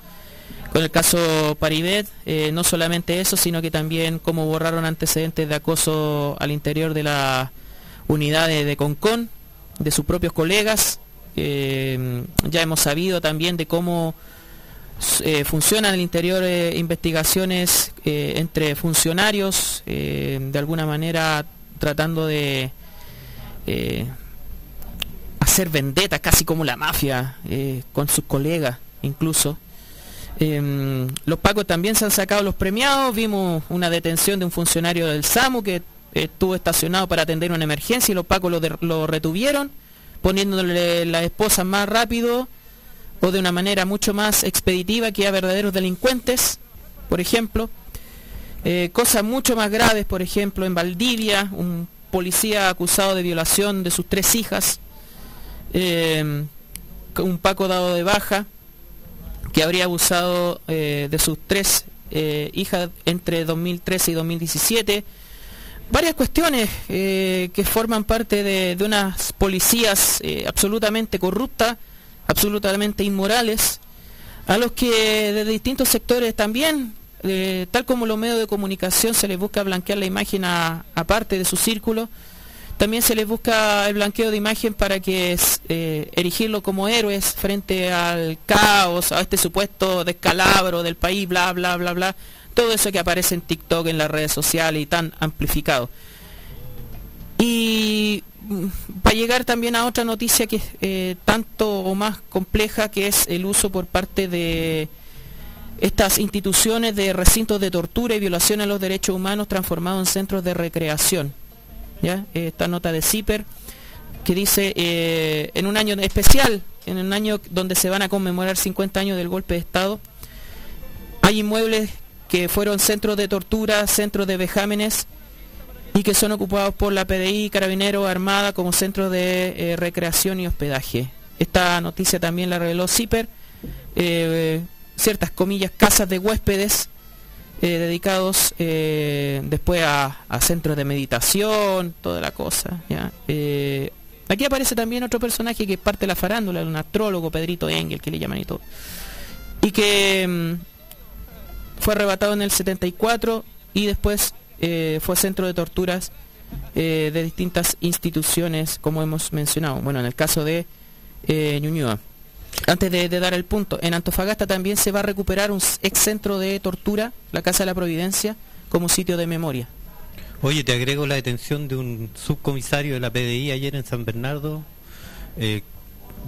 con el caso Paribet. Eh, no solamente eso, sino que también cómo borraron antecedentes de acoso al interior de la unidad de, de Concón, de sus propios colegas. Eh, ya hemos sabido también de cómo eh, funcionan al interior eh, investigaciones eh, entre funcionarios, eh, de alguna manera tratando de hacer vendetas, casi como la mafia, con sus colegas incluso. Em, los pacos también se han sacado los premiados, vimos una detención de un funcionario del SAMU que estuvo estacionado para atender una emergencia y los pacos lo, lo retuvieron, poniéndole la esposa más rápido o de una manera mucho más expeditiva que a verdaderos delincuentes, por ejemplo. Eh, cosas mucho más graves, por ejemplo, en Valdivia, un policía acusado de violación de sus tres hijas, eh, un Paco dado de baja, que habría abusado eh, de sus tres hijas entre 2013 y 2017. Varias cuestiones que forman parte de, unas policías absolutamente corruptas, absolutamente inmorales, a los que de distintos sectores también, eh, tal como los medios de comunicación se les busca blanquear la imagen a, a parte de su círculo, también se les busca el blanqueo de imagen para que eh, erigirlo como héroes frente al caos, a este supuesto descalabro del país, bla, bla, bla, bla. Todo eso que aparece en TikTok, en las redes sociales y tan amplificado. Y mm, para llegar también a otra noticia que es eh, tanto o más compleja, que es el uso por parte de estas instituciones de recintos de tortura y violación a los derechos humanos transformados en centros de recreación. ¿ya? Esta nota de CIPER que dice eh, en un año especial, en un año donde se van a conmemorar 50 años del golpe de Estado, hay inmuebles que fueron centros de tortura, centros de vejámenes y que son ocupados por la PDI, Carabineros, Armada como centros de eh, recreación y hospedaje. Esta noticia también la reveló CIPER, eh, ciertas comillas, casas de huéspedes eh, dedicados después a, centros de meditación, toda la cosa. aquí aparece también otro personaje que parte de la farándula, un astrólogo, Pedrito Engel, que le llaman y todo. Y que mm, fue arrebatado en el 74 y después eh, fue centro de torturas eh, de distintas instituciones, como hemos mencionado. Bueno, en el caso de eh. Antes de, de dar el punto, en Antofagasta también se va a recuperar un ex centro de tortura, la Casa de la Providencia, como sitio de memoria. Oye, te agrego la detención de un subcomisario de la PDI ayer en San Bernardo. Eh,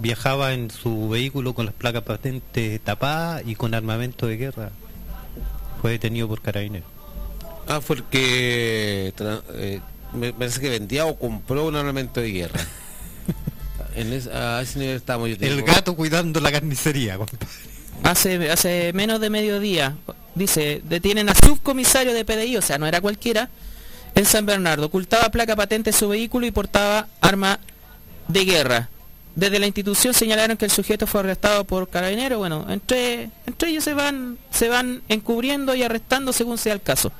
viajaba en su vehículo con las placas patentes tapadas y con armamento de guerra. Fue detenido por carabineros. Ah, fue el que eh, me parece que vendía o compró un armamento de guerra. <laughs> en es- a ese nivel estamos. Yo El digo. gato cuidando la carnicería, compadre. Hace, hace menos de mediodía, dice, detienen a subcomisario de PDI, o sea, no era cualquiera, en San Bernardo. Ocultaba placa patente en su vehículo y portaba arma de guerra. Desde la institución señalaron que el sujeto fue arrestado por carabineros. Bueno, entre, entre ellos se van, se van encubriendo y arrestando según sea el caso.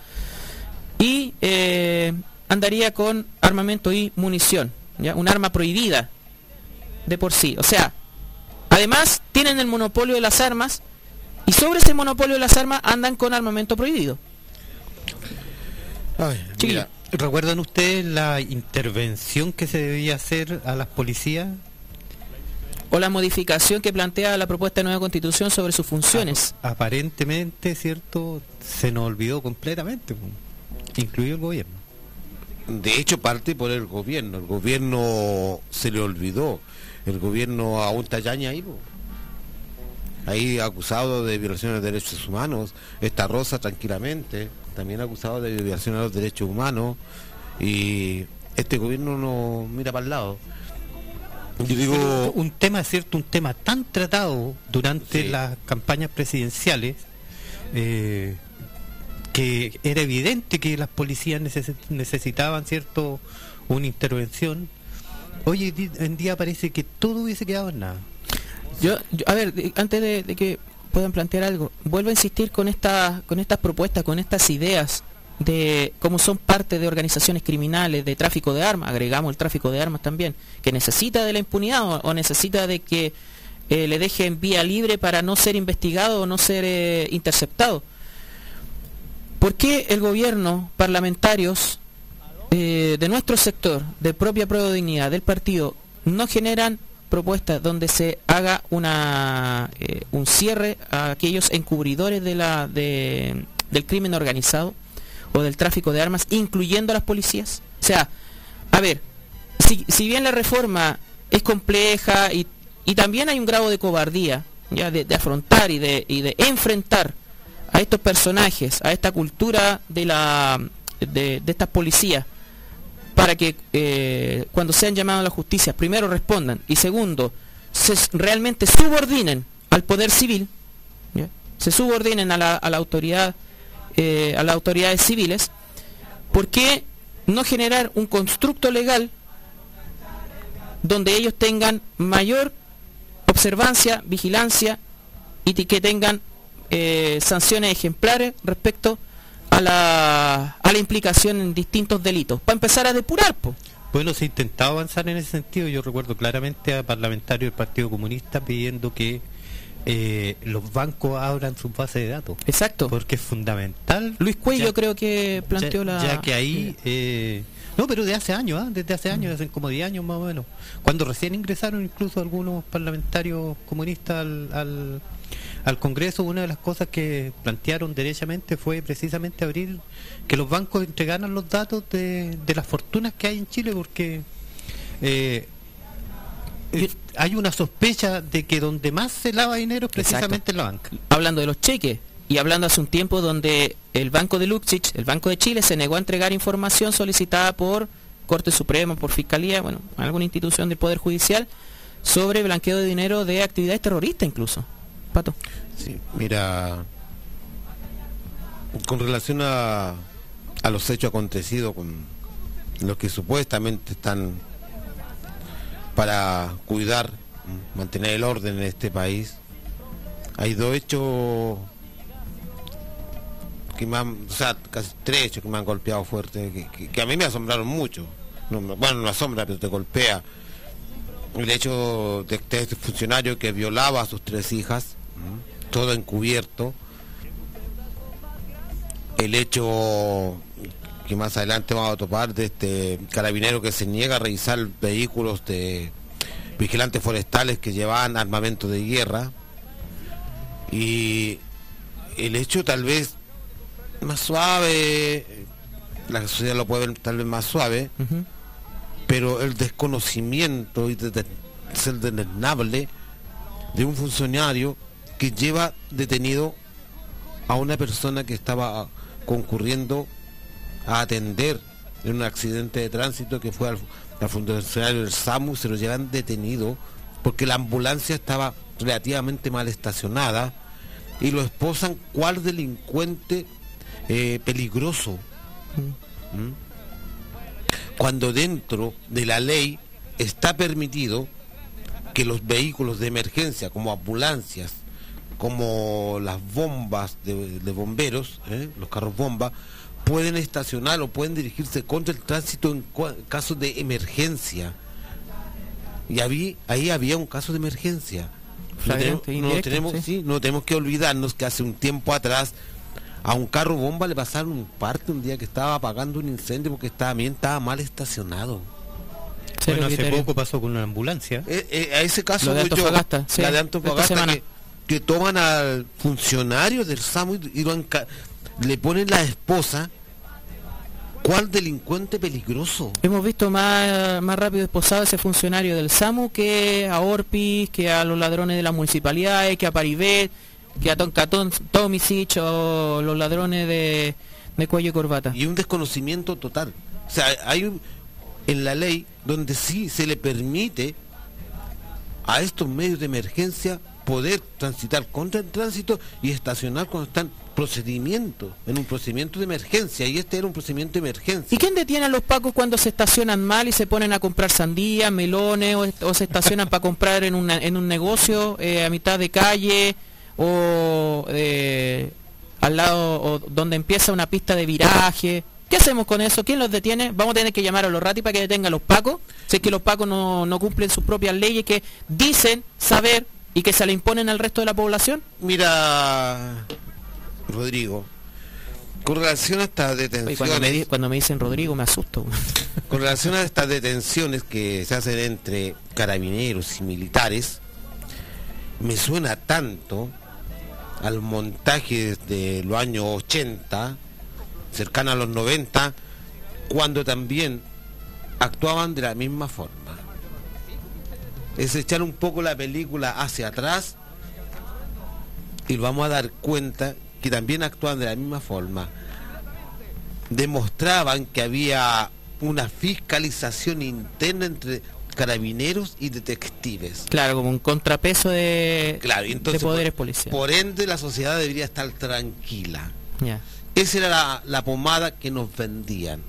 Eh, andaría con armamento y munición, ¿ya? un arma prohibida de por sí. O sea, Además, tienen el monopolio de las armas y sobre ese monopolio de las armas andan con armamento prohibido. Ay, mira, ¿Recuerdan ustedes la intervención que se debía hacer a las policías? O la modificación que plantea la propuesta de nueva constitución sobre sus funciones. Aparentemente, ¿cierto? Se nos olvidó completamente. Incluido el gobierno. de hecho parte por el gobierno. El gobierno se le olvidó. El gobierno aún está yaña ahí. po. Ahí acusado de violaciones de derechos humanos. Esta Rosa tranquilamente. también acusado de violación a los derechos humanos y este gobierno no mira para el lado. Yo digo, un tema, ¿cierto? Un tema tan tratado durante Sí. las campañas presidenciales eh, que era evidente que las policías neces- necesitaban, ¿cierto? Una intervención. Hoy en día parece que todo hubiese quedado en nada. Yo, yo- a ver, de- antes de, que puedan plantear algo, vuelvo a insistir con estas, con estas propuestas, con estas ideas de cómo son parte de organizaciones criminales, de tráfico de armas, agregamos el tráfico de armas también, que necesita de la impunidad o, o necesita de que eh, le dejen vía libre para no ser investigado o no ser eh, interceptado. ¿Por qué el gobierno, parlamentarios eh, de nuestro sector, de propia prueba de dignidad, del partido, no generan propuestas donde se haga una eh, un cierre a aquellos encubridores del crimen organizado o del tráfico de armas, incluyendo a las policías? O sea, a ver, si, si bien la reforma es compleja y, y también hay un grado de cobardía, ya de, de afrontar y de, y de enfrentar a estos personajes, a esta cultura de la de, estas policías, para que eh, cuando sean llamados a la justicia, primero respondan y segundo, se realmente subordinen al poder civil, se subordinen a la, a la autoridad, eh, a las autoridades civiles, ¿por qué no generar un constructo legal donde ellos tengan mayor observancia, vigilancia y que tengan eh, sanciones ejemplares respecto a la, a la implicación en distintos delitos, para empezar a depurar, po. Bueno, se ha intentado avanzar en ese sentido. Yo recuerdo claramente a parlamentarios del Partido Comunista pidiendo que eh, los bancos abran sus bases de datos. Exacto. Porque es fundamental. Luis Cuello ya- creo que planteó ya, la... ya que ahí eh, no pero de hace años ¿ah? desde hace años hace como 10 años más o menos cuando recién ingresaron incluso algunos parlamentarios comunistas al, al, al Congreso una de las cosas que plantearon derechamente fue precisamente abrir que los bancos entregaran los datos de, de las fortunas que hay en Chile porque eh, hay una sospecha de que donde más se lava dinero es precisamente en la banca hablando de los cheques y hablando hace un tiempo donde el Banco de Luxich, el Banco de Chile, se negó a entregar información solicitada por Corte Suprema, por Fiscalía, bueno, alguna institución del Poder Judicial, sobre blanqueo de dinero de actividades terroristas incluso. Pato. Sí, mira, con relación a, a los hechos acontecidos con los que supuestamente están para cuidar, mantener el orden en este país, hay dos hechos que me han, o sea, casi tres hechos que me han golpeado fuerte, que, a mí me asombraron mucho. No, bueno, no asombra, pero te golpea. El hecho de, este funcionario que violaba a sus tres hijas. Todo encubierto. El hecho que más adelante vamos a topar de este carabinero que se niega a revisar vehículos de vigilantes forestales que llevaban armamento de guerra. Y el hecho tal vez más suave, la sociedad lo puede ver tal vez más suave, pero el desconocimiento y de, de- de un funcionario que lleva detenido a una persona que estaba concurriendo a atender en un accidente de tránsito que fue al, al funcionario del SAMU, se lo llevan detenido porque la ambulancia estaba relativamente mal estacionada y lo esposan cual delincuente eh, peligroso. ¿Mm? Cuando dentro de la ley está permitido que los vehículos de emergencia, como ambulancias, como las bombas de, de bomberos, ¿eh? los carros bomba, pueden estacionar o pueden dirigirse contra el tránsito en caso de emergencia. Y habí- ahí había un caso de emergencia. No tenemos, no indirecto, tenemos- sí. sí, no tenemos que olvidarnos que hace un tiempo atrás a un carro bomba le pasaron un parte un día que estaba apagando un incendio porque estaba bien, estaba mal estacionado. Bueno hace poco pasó con una ambulancia Eh, eh, a ese caso Lo de voy yo, Antofagasta, sí, la de Antofagasta que, que toman al funcionario del SAMU y, lo le ponen la esposa ¿cuál delincuente peligroso? Hemos visto más, más rápido esposado a ese funcionario del SAMU que a Orpis, que a los ladrones de las municipalidades, que a Paribet, que a Toncatón, Tomisic o los ladrones de, De cuello y corbata. y un desconocimiento total. O sea, hay un- en la ley donde sí se le permite a estos medios de emergencia poder transitar contra el tránsito y estacionar cuando están procedimientos, en un procedimiento de emergencia, y este era un procedimiento de emergencia. ¿Y quién detiene a los pacos cuando se estacionan mal y se ponen a comprar sandías, melones o, se estacionan para comprar en, una- en un negocio eh, a mitad de calle o eh, al lado donde empieza una pista de viraje? ¿Qué hacemos con eso? ¿Quién los detiene? Vamos a tener que llamar a los ratis para que detengan a los pacos. Si es que los pacos no, no cumplen sus propias leyes que dicen saber y que se le imponen al resto de la población. Mira, Rodrigo, con relación a estas Oye, detenciones... cuando, me, cuando me dicen Rodrigo me asusto. <laughs> Con relación a estas detenciones que se hacen entre carabineros y militares, me suena tanto al montaje de los años 80, cercano a los 90, cuando también actuaban de la misma forma. Es echar un poco la película hacia atrás y vamos a dar cuenta que también actuaban de la misma forma demostraban que había una fiscalización interna entre carabineros y detectives. Claro, como un contrapeso de, Claro, entonces de poderes policiales. por ende la sociedad debería estar tranquila. Esa era la, la pomada que nos vendían.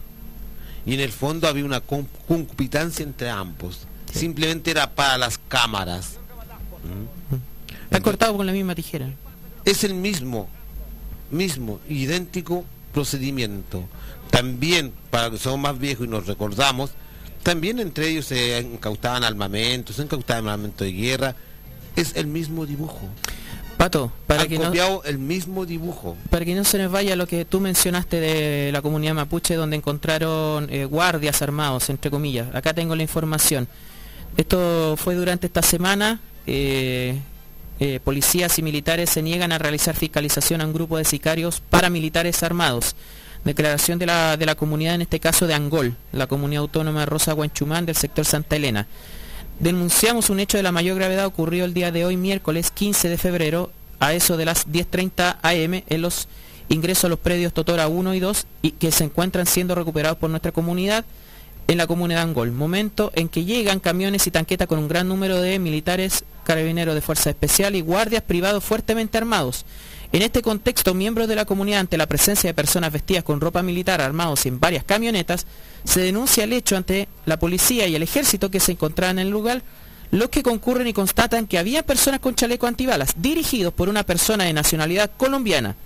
Y en el fondo había una con- concupitancia entre ambos. Simplemente era para las cámaras. ¿Mm? Está cortado con la misma tijera. es el mismo, mismo, idéntico procedimiento. También, para los que somos más viejos y nos recordamos, también entre ellos se incautaban armamentos, se incautaban armamento de guerra. Es el mismo dibujo. Pato, para Han que, no, el mismo dibujo. para que no se nos vaya lo que tú mencionaste de la comunidad mapuche donde encontraron eh, guardias armados, entre comillas. Acá tengo la información. Esto fue durante esta semana. eh, eh, policías y militares se niegan a realizar fiscalización a un grupo de sicarios paramilitares armados. Declaración de la, de la comunidad, en este caso de Angol, la comunidad autónoma Rosa Guanchumán del sector Santa Elena. Denunciamos un hecho de la mayor gravedad ocurrido el día de hoy, miércoles 15 de febrero, a eso de las 10.30 am, en los ingresos a los predios Totora 1 y 2, y que se encuentran siendo recuperados por nuestra comunidad en la comunidad de Angol. Momento en que llegan camiones y tanquetas con un gran número de militares, carabineros de fuerza especial y guardias privados fuertemente armados. En este contexto, miembros de la comunidad, ante la presencia de personas vestidas con ropa militar armados en varias camionetas, se denuncia el hecho ante la policía y el ejército que se encontraban en el lugar, los que concurren y constatan que había personas con chaleco antibalas, dirigidos por una persona de nacionalidad colombiana.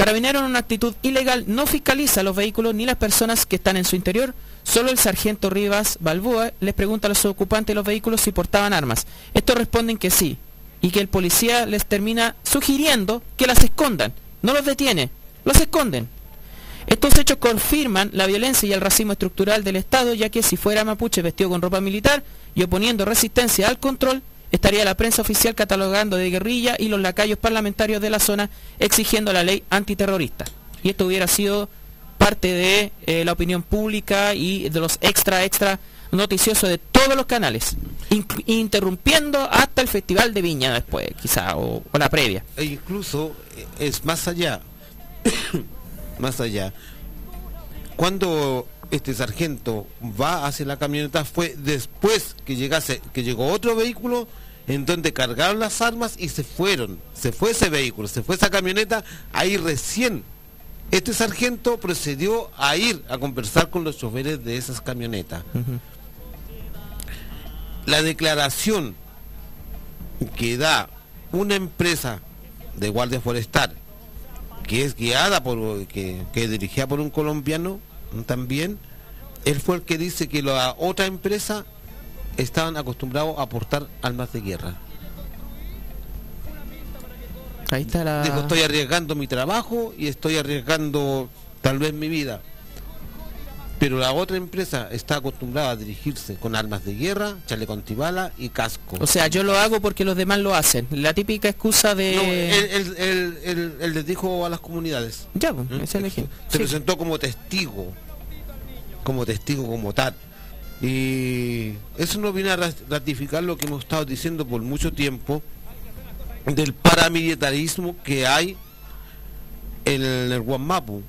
Carabinero en una actitud ilegal no fiscaliza los vehículos ni las personas que están en su interior. Solo el sargento Rivas Balboa les pregunta a los ocupantes de los vehículos si portaban armas. Estos responden que sí y que el policía les termina sugiriendo que las escondan. No los detiene, los esconden. Estos hechos confirman la violencia y el racismo estructural del Estado, ya que si fuera mapuche vestido con ropa militar y oponiendo resistencia al control, estaría la prensa oficial catalogando de guerrilla y los lacayos parlamentarios de la zona exigiendo la ley antiterrorista. Y esto hubiera sido parte de eh, la opinión pública y de los extra, extra noticiosos de todos los canales, in- interrumpiendo hasta el Festival de Viña después, quizá, o, o la previa. E incluso eh, es más allá. <coughs> más allá. Cuando este sargento va hacia la camioneta fue después que llegase, que llegó otro vehículo en donde cargaron las armas y se fueron. Se fue ese vehículo, se fue esa camioneta, ahí recién. Este sargento procedió a ir a conversar con los choferes de esas camionetas. La declaración que da una empresa de guardia forestal que es guiada por que, que dirigida por un colombiano también él fue el que dice que la otra empresa estaban acostumbrados a aportar armas de guerra. Ahí está la... dijo estoy arriesgando mi trabajo y estoy arriesgando tal vez mi vida pero la otra empresa está acostumbrada a dirigirse con armas de guerra, chaleco antibala y casco. O sea, yo lo hago porque los demás lo hacen. La típica excusa de... No, él, él- él- les dijo a las comunidades. Ya, pues, ¿Mm? ese es el ejemplo. Se Sí. presentó como testigo, como testigo, como tal. Y eso nos viene a rat- ratificar lo que hemos estado diciendo por mucho tiempo del paramilitarismo que hay en el Guamapu.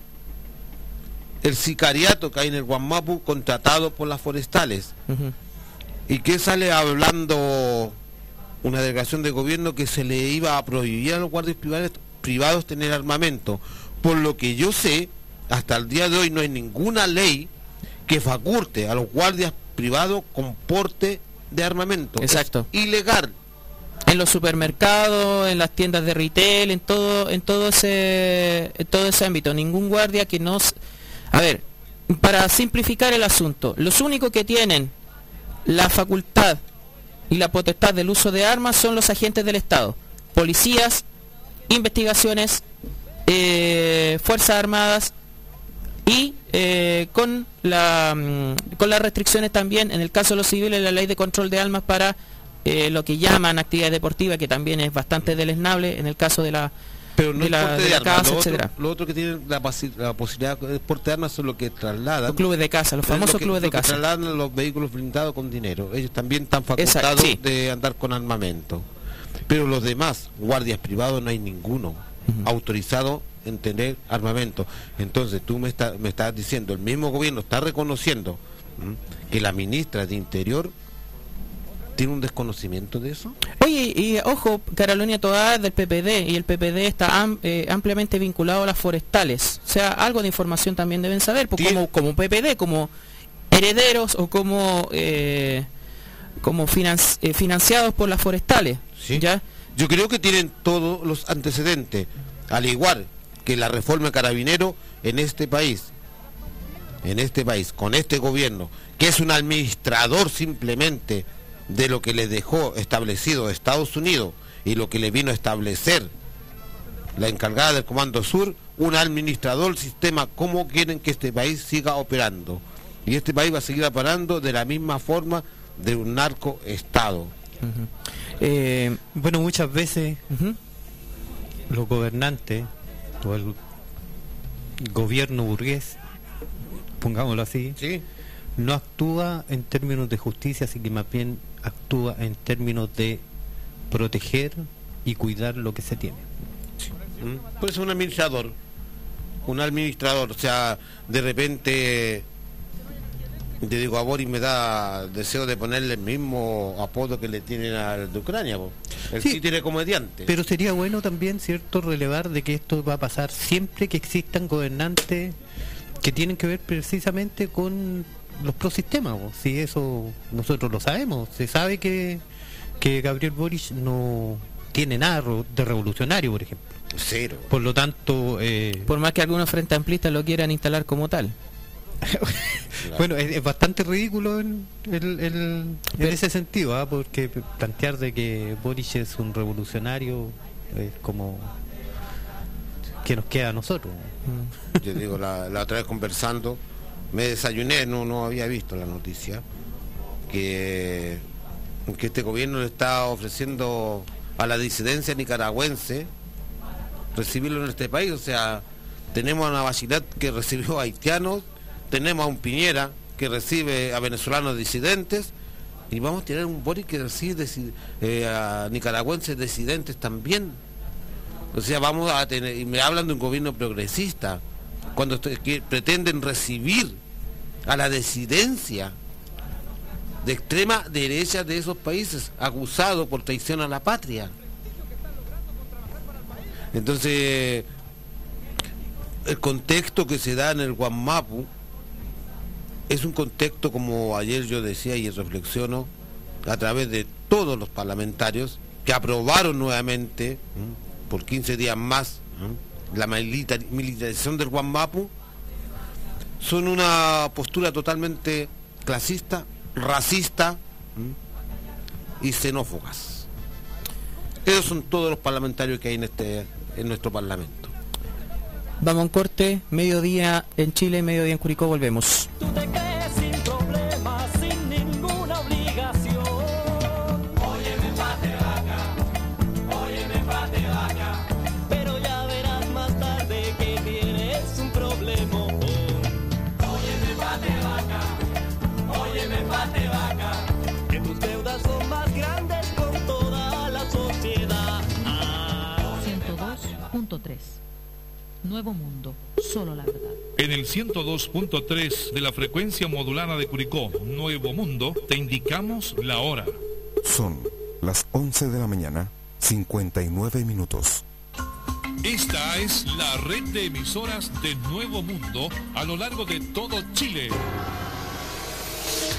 El sicariato que hay en el Guamapu contratado por las forestales. ¿Y qué sale hablando una delegación de gobierno que se le iba a prohibir a los guardias privados, privados tener armamento? Por lo que yo sé, hasta el día de hoy no hay ninguna ley que faculte a los guardias privados con porte de armamento. Es Exacto. ilegal. en los supermercados, en las tiendas de retail, en todo, en todo ese, en todo ese ámbito. Ningún guardia que nos, a ver, para simplificar el asunto, los únicos que tienen la facultad y la potestad del uso de armas son los agentes del Estado, policías, investigaciones, eh, fuerzas armadas y eh, mm, con las restricciones también en el caso de los civiles la ley de control de armas para eh, lo que llaman actividad deportiva que también es bastante deleznable en el caso de la Pero no de la, de armas. casa, Lo otro, lo que tienen la, posibilidad de porte de armas son los que trasladan. los clubes de casa los lo famosos que- clubes de lo que casa trasladan los vehículos blindados con dinero. Ellos también están facultados sí. de andar con armamento. Pero los demás, guardias privados, no hay ninguno autorizado en tener armamento. Entonces tú me, está- me estás diciendo, el mismo gobierno está reconociendo ¿m? que la ministra de Interior tiene un desconocimiento de eso. Oye, y ojo, Carolina es del PPD y el PPD está am- eh, ampliamente vinculado a las forestales. O sea, algo de información también deben saber, pues, Tiene- como, como PPD, como herederos o como eh, como eh, financiados por las forestales. Sí. ¿ya? Yo creo que tienen todos los antecedentes, al igual que la reforma carabinero en este país, en este país, con este gobierno, que es un administrador simplemente de lo que le dejó establecido Estados Unidos y lo que le vino a establecer la encargada del Comando Sur, un administrador del sistema, cómo quieren que este país siga operando. Y este país va a seguir operando de la misma forma de un narcoestado. Eh, Bueno, muchas veces los gobernantes o el gobierno burgués, pongámoslo así, ¿Sí? no actúa en términos de justicia, sino que más bien actúa en términos de proteger y cuidar lo que se tiene. ¿Mm? Por eso un administrador, un administrador, o sea, de repente, te digo, a Boris me da deseo de ponerle el mismo apodo que le tienen al de Ucrania, po. el Sí. títere comediante. Pero sería bueno también, ¿cierto?, relevar de que esto va a pasar siempre que existan gobernantes que tienen que ver precisamente con los prosistemas. Si eso nosotros lo sabemos, se sabe que, que Gabriel Boric no tiene nada de revolucionario, por ejemplo. Cero. Por lo tanto, eh, Por más que algunos frente amplistas lo quieran instalar como tal. <laughs> bueno, es, es bastante ridículo en, el- el- en ese sentido, ¿ah? porque plantear de que Boric es un revolucionario es como que nos queda a nosotros. Yo digo, la, la otra vez conversando, me desayuné, no, no había visto la noticia, que, que este gobierno le está ofreciendo a la disidencia nicaragüense recibirlo en este país. O sea, tenemos a Bachelet que recibió a haitianos, tenemos a un Piñera que recibe a venezolanos disidentes, y vamos a tener un Boris que recibe eh, a nicaragüenses disidentes también. O sea, vamos a tener, y me hablan de un gobierno progresista, cuando pretenden recibir a la disidencia de extrema derecha de esos países, acusado por traición a la patria. Entonces, el contexto que se da en el Guamapu es un contexto, como ayer yo decía y reflexiono, a través de todos los parlamentarios que aprobaron nuevamente, por 15 días más. La milita- militarización del Guamapu, son una postura totalmente clasista, racista ¿m? y xenófobas. Esos son todos los parlamentarios que hay en este en nuestro parlamento. Vamos a un corte, mediodía en Chile, mediodía en Curicó, volvemos. Nuevo Mundo, solo la verdad. En el 102.3 de la frecuencia modulada de Curicó, Nuevo Mundo, te indicamos la hora. Son las 11 de la mañana, 59 minutos. Esta es la red de emisoras de Nuevo Mundo a lo largo de todo Chile.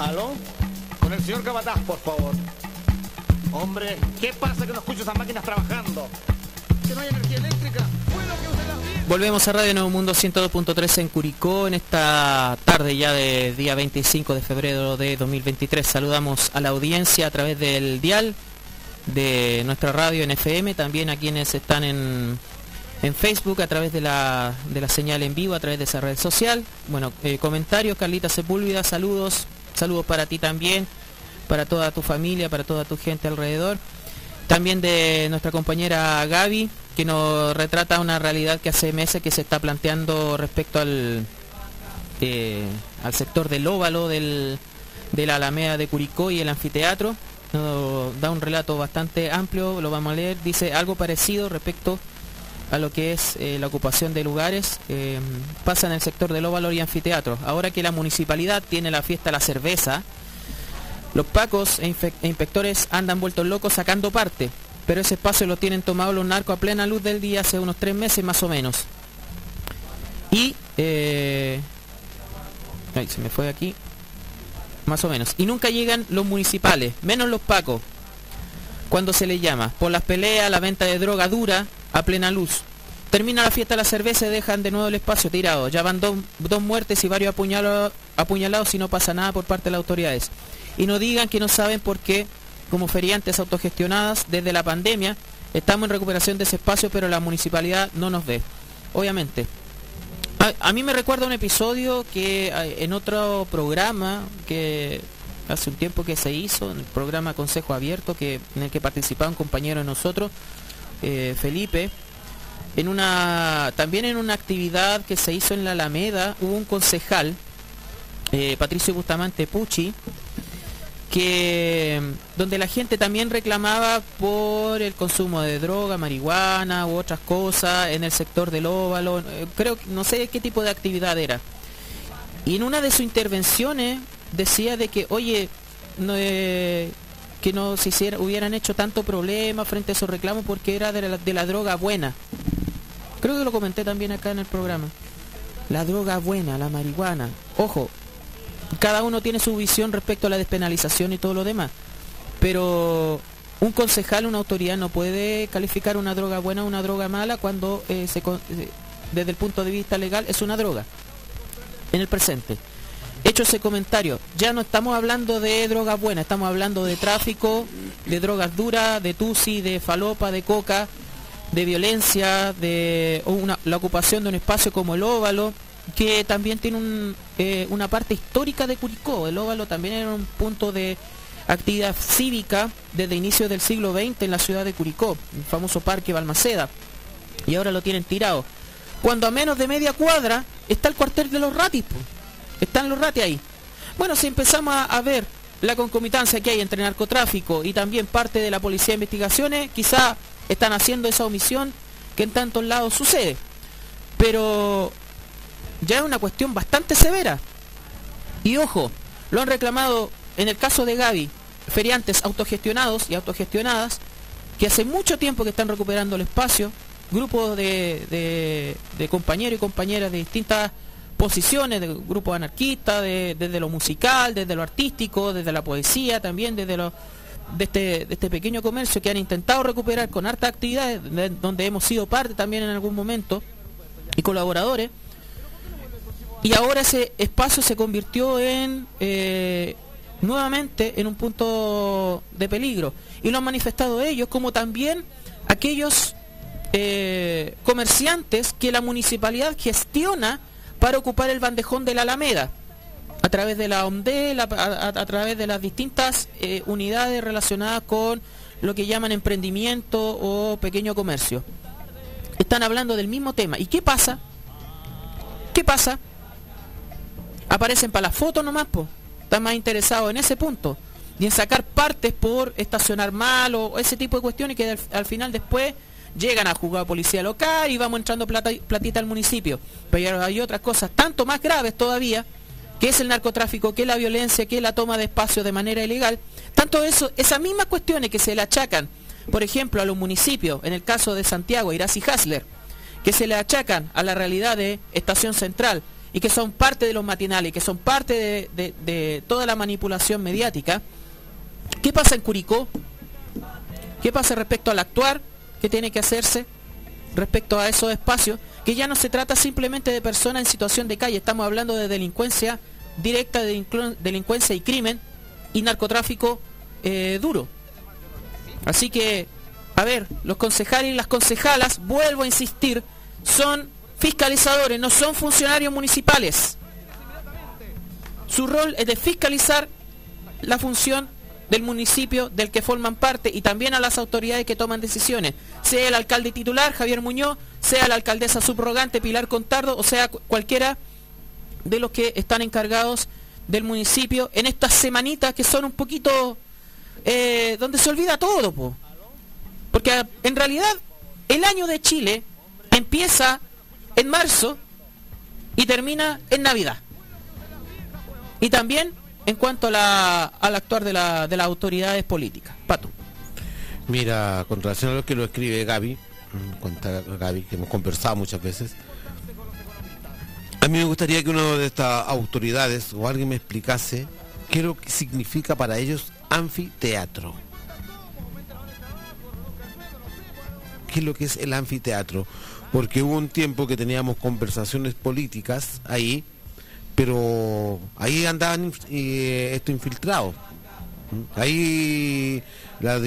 ¿Aló? Con el señor Capataz, por favor. Hombre, ¿qué pasa que no escucho esas máquinas trabajando? Que no hay energía eléctrica. Bueno que usen las viejas. Volvemos a Radio Nuevo Mundo 102.3 en Curicó en esta tarde ya de día 25 de febrero de 2023. Saludamos a la audiencia a través del dial de nuestra radio en FM, también a quienes están en, en Facebook a través de la, de la señal en vivo, a través de esa red social. Bueno, eh, comentarios, Carlita Sepúlveda, saludos, saludos para ti también, para toda tu familia, para toda tu gente alrededor. También de nuestra compañera Gaby, que nos retrata una realidad que hace meses que se está planteando respecto al, eh, al sector del óvalo del, de la Alameda de Curicó y el anfiteatro. Da un relato bastante amplio, lo vamos a leer. Dice algo parecido respecto lo que es eh, la ocupación de lugares. eh, pasa en el sector del óvalo y anfiteatro. Ahora que la municipalidad tiene la fiesta la cerveza, los pacos e, e inspectores andan vueltos locos sacando parte, pero ese espacio lo tienen tomado los narcos a plena luz del día hace unos tres meses más o menos. Y... eh, ay, se me fue aquí. Más o menos. Y nunca llegan los municipales, menos los pacos, cuando se les llama. Por las peleas, la venta de droga dura, a plena luz. Termina la fiesta de la cerveza y dejan de nuevo el espacio tirado. Ya van dos, muertes y varios apuñalados y no pasa nada por parte de las autoridades. Y no digan que no saben por qué, como feriantes autogestionadas desde la pandemia, estamos en recuperación de ese espacio, pero la municipalidad no nos ve. Obviamente. A, mí me recuerda un episodio que en otro programa que hace un tiempo que se hizo, en el programa Consejo Abierto, que, en el que participaba un compañero de nosotros, eh, Felipe, en una también en una actividad que se hizo en la Alameda hubo un concejal eh, Patricio Bustamante Pucci que donde la gente también reclamaba por el consumo de droga, marihuana u otras cosas en el sector del óvalo, eh, creo que no sé qué tipo de actividad era. Y en una de sus intervenciones decía de que, oye, no, que no se hiciera, hubieran hecho tanto problema frente a esos reclamos porque era de la, de la droga buena. Creo que lo comenté también acá en el programa. La droga buena, la marihuana. Ojo, cada uno tiene su visión respecto a la despenalización y todo lo demás. Pero un concejal, una autoridad no puede calificar una droga buena o una droga mala cuando eh, eh, desde el punto de vista legal es una droga. En el presente. Hecho ese comentario, ya no estamos hablando de drogas buenas, estamos hablando de tráfico, de drogas duras, de tusi, de falopa, de coca, de violencia, de la ocupación de un espacio como el óvalo, que también tiene eh, una parte histórica de Curicó. El óvalo también era un punto de actividad cívica desde inicios del siglo XX en la ciudad de Curicó, el famoso parque Balmaceda, y ahora lo tienen tirado. Cuando a menos de media cuadra está el cuartel de los ratis. Están los ratis ahí. Bueno, si empezamos a, a ver la concomitancia que hay entre narcotráfico y también parte de la policía de investigaciones, quizá están haciendo esa omisión que en tantos lados sucede. Pero ya es una cuestión bastante severa. Y ojo, lo han reclamado en el caso de Gaby, feriantes autogestionados y autogestionadas, que hace mucho tiempo que están recuperando el espacio, grupos de, de- de compañeros y compañeras de distintas posiciones, de grupos anarquistas, de- desde lo musical, desde lo artístico, desde la poesía también, desde lo de este, este pequeño comercio que han intentado recuperar con harta actividades, de- donde hemos sido parte también en algún momento, y colaboradores, y ahora ese espacio se convirtió en eh, nuevamente en un punto de peligro. Y lo han manifestado ellos como también aquellos eh, comerciantes que la municipalidad gestiona para ocupar el bandejón de la Alameda a través de la OMD, la- a, través de las distintas eh, unidades relacionadas con lo que llaman emprendimiento o pequeño comercio. Están hablando del mismo tema. ¿Y qué pasa? ¿Qué pasa? Aparecen para la foto nomás, po. Están más interesados en ese punto. Y en sacar partes por estacionar mal o ese tipo de cuestiones que al final después llegan a juzgar a policía local y vamos entrando plata, platita al municipio. Pero hay otras cosas tanto más graves todavía, que es el narcotráfico, que es la violencia, que es la toma de espacios de manera ilegal. Tanto eso, esas mismas cuestiones que se le achacan, por ejemplo, a los municipios, en el caso de Santiago, Irasi Hasler, que se le achacan a la realidad de Estación Central y que son parte de los matinales, que son parte de- de toda la manipulación mediática. ¿Qué pasa en Curicó? ¿Qué pasa respecto al actuar que tiene que hacerse respecto a esos espacios? Que ya no se trata simplemente de personas en situación de calle, estamos hablando de delincuencia directa, de delincuencia y crimen y narcotráfico eh, duro. Así que, a ver, los concejales y las concejalas, vuelvo a insistir, son fiscalizadores, no son funcionarios municipales. Su rol es de fiscalizar la función del municipio del que forman parte y también a las autoridades que toman decisiones, sea el alcalde titular, Javier Muñoz, sea la alcaldesa subrogante, Pilar Contardo, o sea cu- cualquiera de los que están encargados del municipio en estas semanitas que son un poquito eh, donde se olvida todo, po. porque en realidad el año de Chile empieza en marzo y termina en Navidad. Y también en cuanto a la, al actuar de, la, de las autoridades políticas. Pato. Mira, con relación a lo que lo escribe Gaby, mm, cuenta Gaby, que hemos conversado muchas veces, a mí me gustaría que una de estas autoridades o alguien me explicase qué es lo que significa para ellos anfiteatro. ¿Qué es lo que es el anfiteatro? Porque hubo un tiempo que teníamos conversaciones políticas ahí, pero ahí andaban eh, esto infiltrados. Ahí las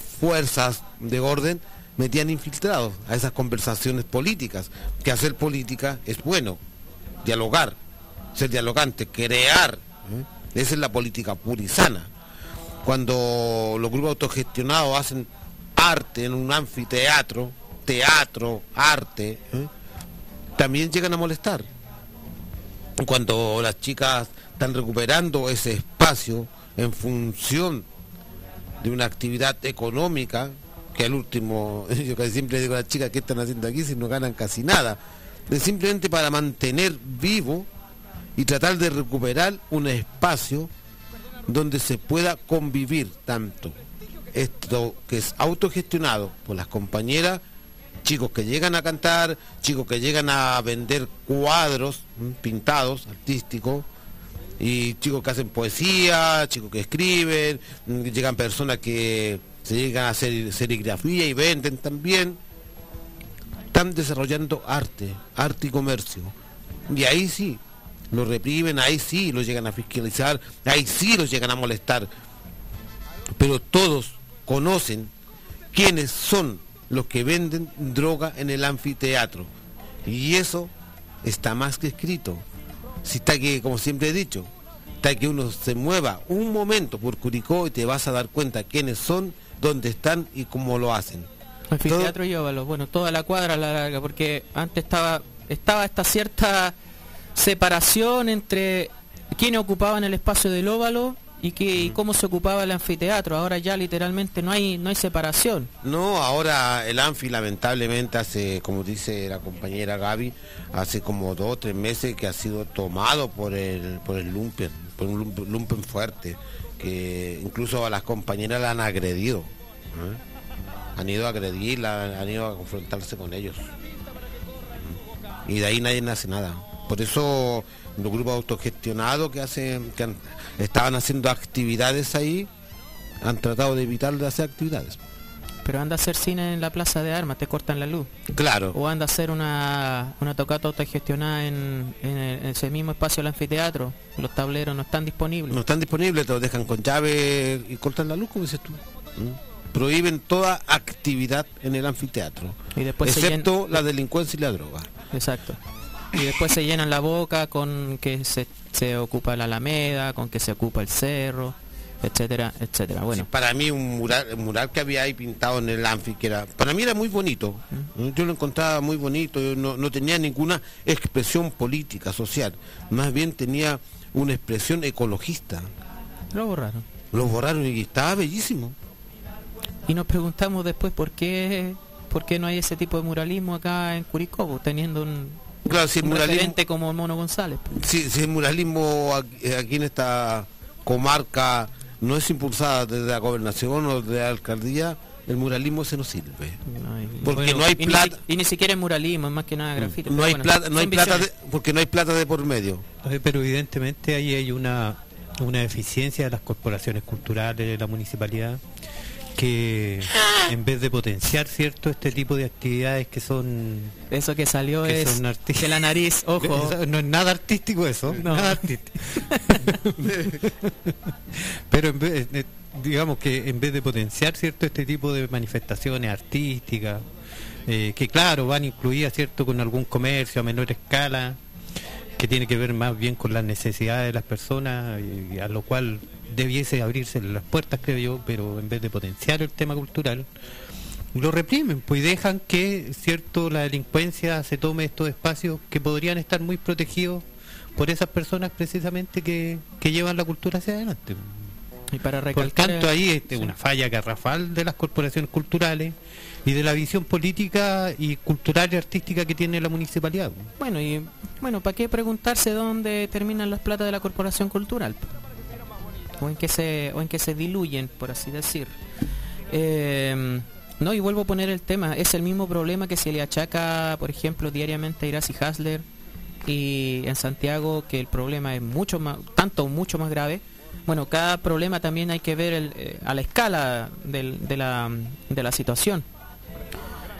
fuerzas de orden metían infiltrados a esas conversaciones políticas. Que hacer política es bueno, dialogar, ser dialogante, crear. ¿eh? Esa es la política pura y sana. Cuando los grupos autogestionados hacen arte en un anfiteatro, teatro, arte, ¿eh? también llegan a molestar cuando las chicas están recuperando ese espacio en función de una actividad económica, que al último, <laughs> yo casi siempre digo a las chicas, ¿qué están haciendo aquí si no ganan casi nada? Es simplemente para mantener vivo y tratar de recuperar un espacio donde se pueda convivir tanto esto que es autogestionado por las compañeras chicos que llegan a cantar, chicos que llegan a vender cuadros pintados, artísticos, y chicos que hacen poesía, chicos que escriben, llegan personas que se llegan a hacer serigrafía y venden también. Están desarrollando arte, arte y comercio. Y ahí sí, lo reprimen, ahí sí lo llegan a fiscalizar, ahí sí los llegan a molestar. Pero todos conocen quiénes son los que venden droga en el anfiteatro. Y eso está más que escrito. Si está que, como siempre he dicho, está que uno se mueva un momento por Curicó y te vas a dar cuenta quiénes son, dónde están y cómo lo hacen. Anfiteatro y óvalo, bueno, toda la cuadra a la larga, porque antes estaba, estaba esta cierta separación entre quienes ocupaban el espacio del óvalo y, que, y cómo se ocupaba el anfiteatro. Ahora ya literalmente no hay, no hay separación. No, ahora el ANFI lamentablemente hace, como dice la compañera Gaby, hace como dos o tres meses que ha sido tomado por el, por el lumpen, por un lumpen, lumpen fuerte, que incluso a las compañeras la han agredido. ¿eh? Han ido a agredirla, han ido a confrontarse con ellos. Y de ahí nadie hace nada. Por eso los grupos autogestionados que hacen, que han- estaban haciendo actividades ahí, han tratado de evitar de hacer actividades. Pero anda a hacer cine en la plaza de armas, te cortan la luz. Claro. O anda a hacer una, una tocata autogestionada en, en, ese mismo espacio del anfiteatro. Los tableros no están disponibles. No están disponibles, te lo dejan con llave y cortan la luz, como dices tú. ¿Mm? prohíben toda actividad en el anfiteatro, Y después se excepto la delincuencia y la droga. Exacto. Y después se llenan la boca con que se, se ocupa la Alameda, con que se ocupa el cerro, etcétera, etcétera. Bueno, Para mí un mural, un mural que había ahí pintado en el anfi, que era, para mí era muy bonito. Yo lo encontraba muy bonito, yo no, no tenía ninguna expresión política, social. Más bien tenía una expresión ecologista. lo borraron. Lo borraron y estaba bellísimo. Y nos preguntamos después por qué, por qué no hay ese tipo de muralismo acá en Curicó, teniendo un, Claro, si el un muralismo, referente como el Mono González. pues. si, si el muralismo aquí, aquí en esta comarca no es impulsada desde la gobernación o desde la alcaldía, el muralismo se nos sirve. No hay- Porque bueno, no hay y ni plata. Y ni, siquiera es muralismo, es más que nada grafito. No hay bueno, plata, no hay plata de- porque no hay plata de por medio. Pero evidentemente ahí hay una, una deficiencia de las corporaciones culturales de la municipalidad que en vez de potenciar cierto este tipo de actividades que son Eso que salió que es de la nariz, <laughs> ojo. No es nada artístico eso, No. nada artístico. <laughs> Pero en vez, eh, digamos que en vez de potenciar cierto este tipo de manifestaciones artísticas, eh, que claro van incluidas cierto con algún comercio a menor escala, que tiene que ver más bien con las necesidades de las personas, y a lo cual debiese abrirse las puertas creo yo, pero en vez de potenciar el tema cultural, lo reprimen, pues dejan que cierto la delincuencia se tome estos espacios que podrían estar muy protegidos por esas personas precisamente que, que llevan la cultura hacia adelante. Y para Por recalcar tanto, eh, ahí este, sí. una falla garrafal de las corporaciones culturales y de la visión política y cultural y artística que tiene la municipalidad. Bueno, y bueno, ¿para qué preguntarse dónde terminan las plata de la corporación cultural? O en qué se, o en qué se diluyen, por así decir. Eh, no, y vuelvo a poner el tema, es el mismo problema que se le achaca, por ejemplo, diariamente a Irasi Hasler y en Santiago, que el problema es mucho más, tanto mucho más grave. Bueno, cada problema también hay que ver eh, a la escala de, la, de la situación.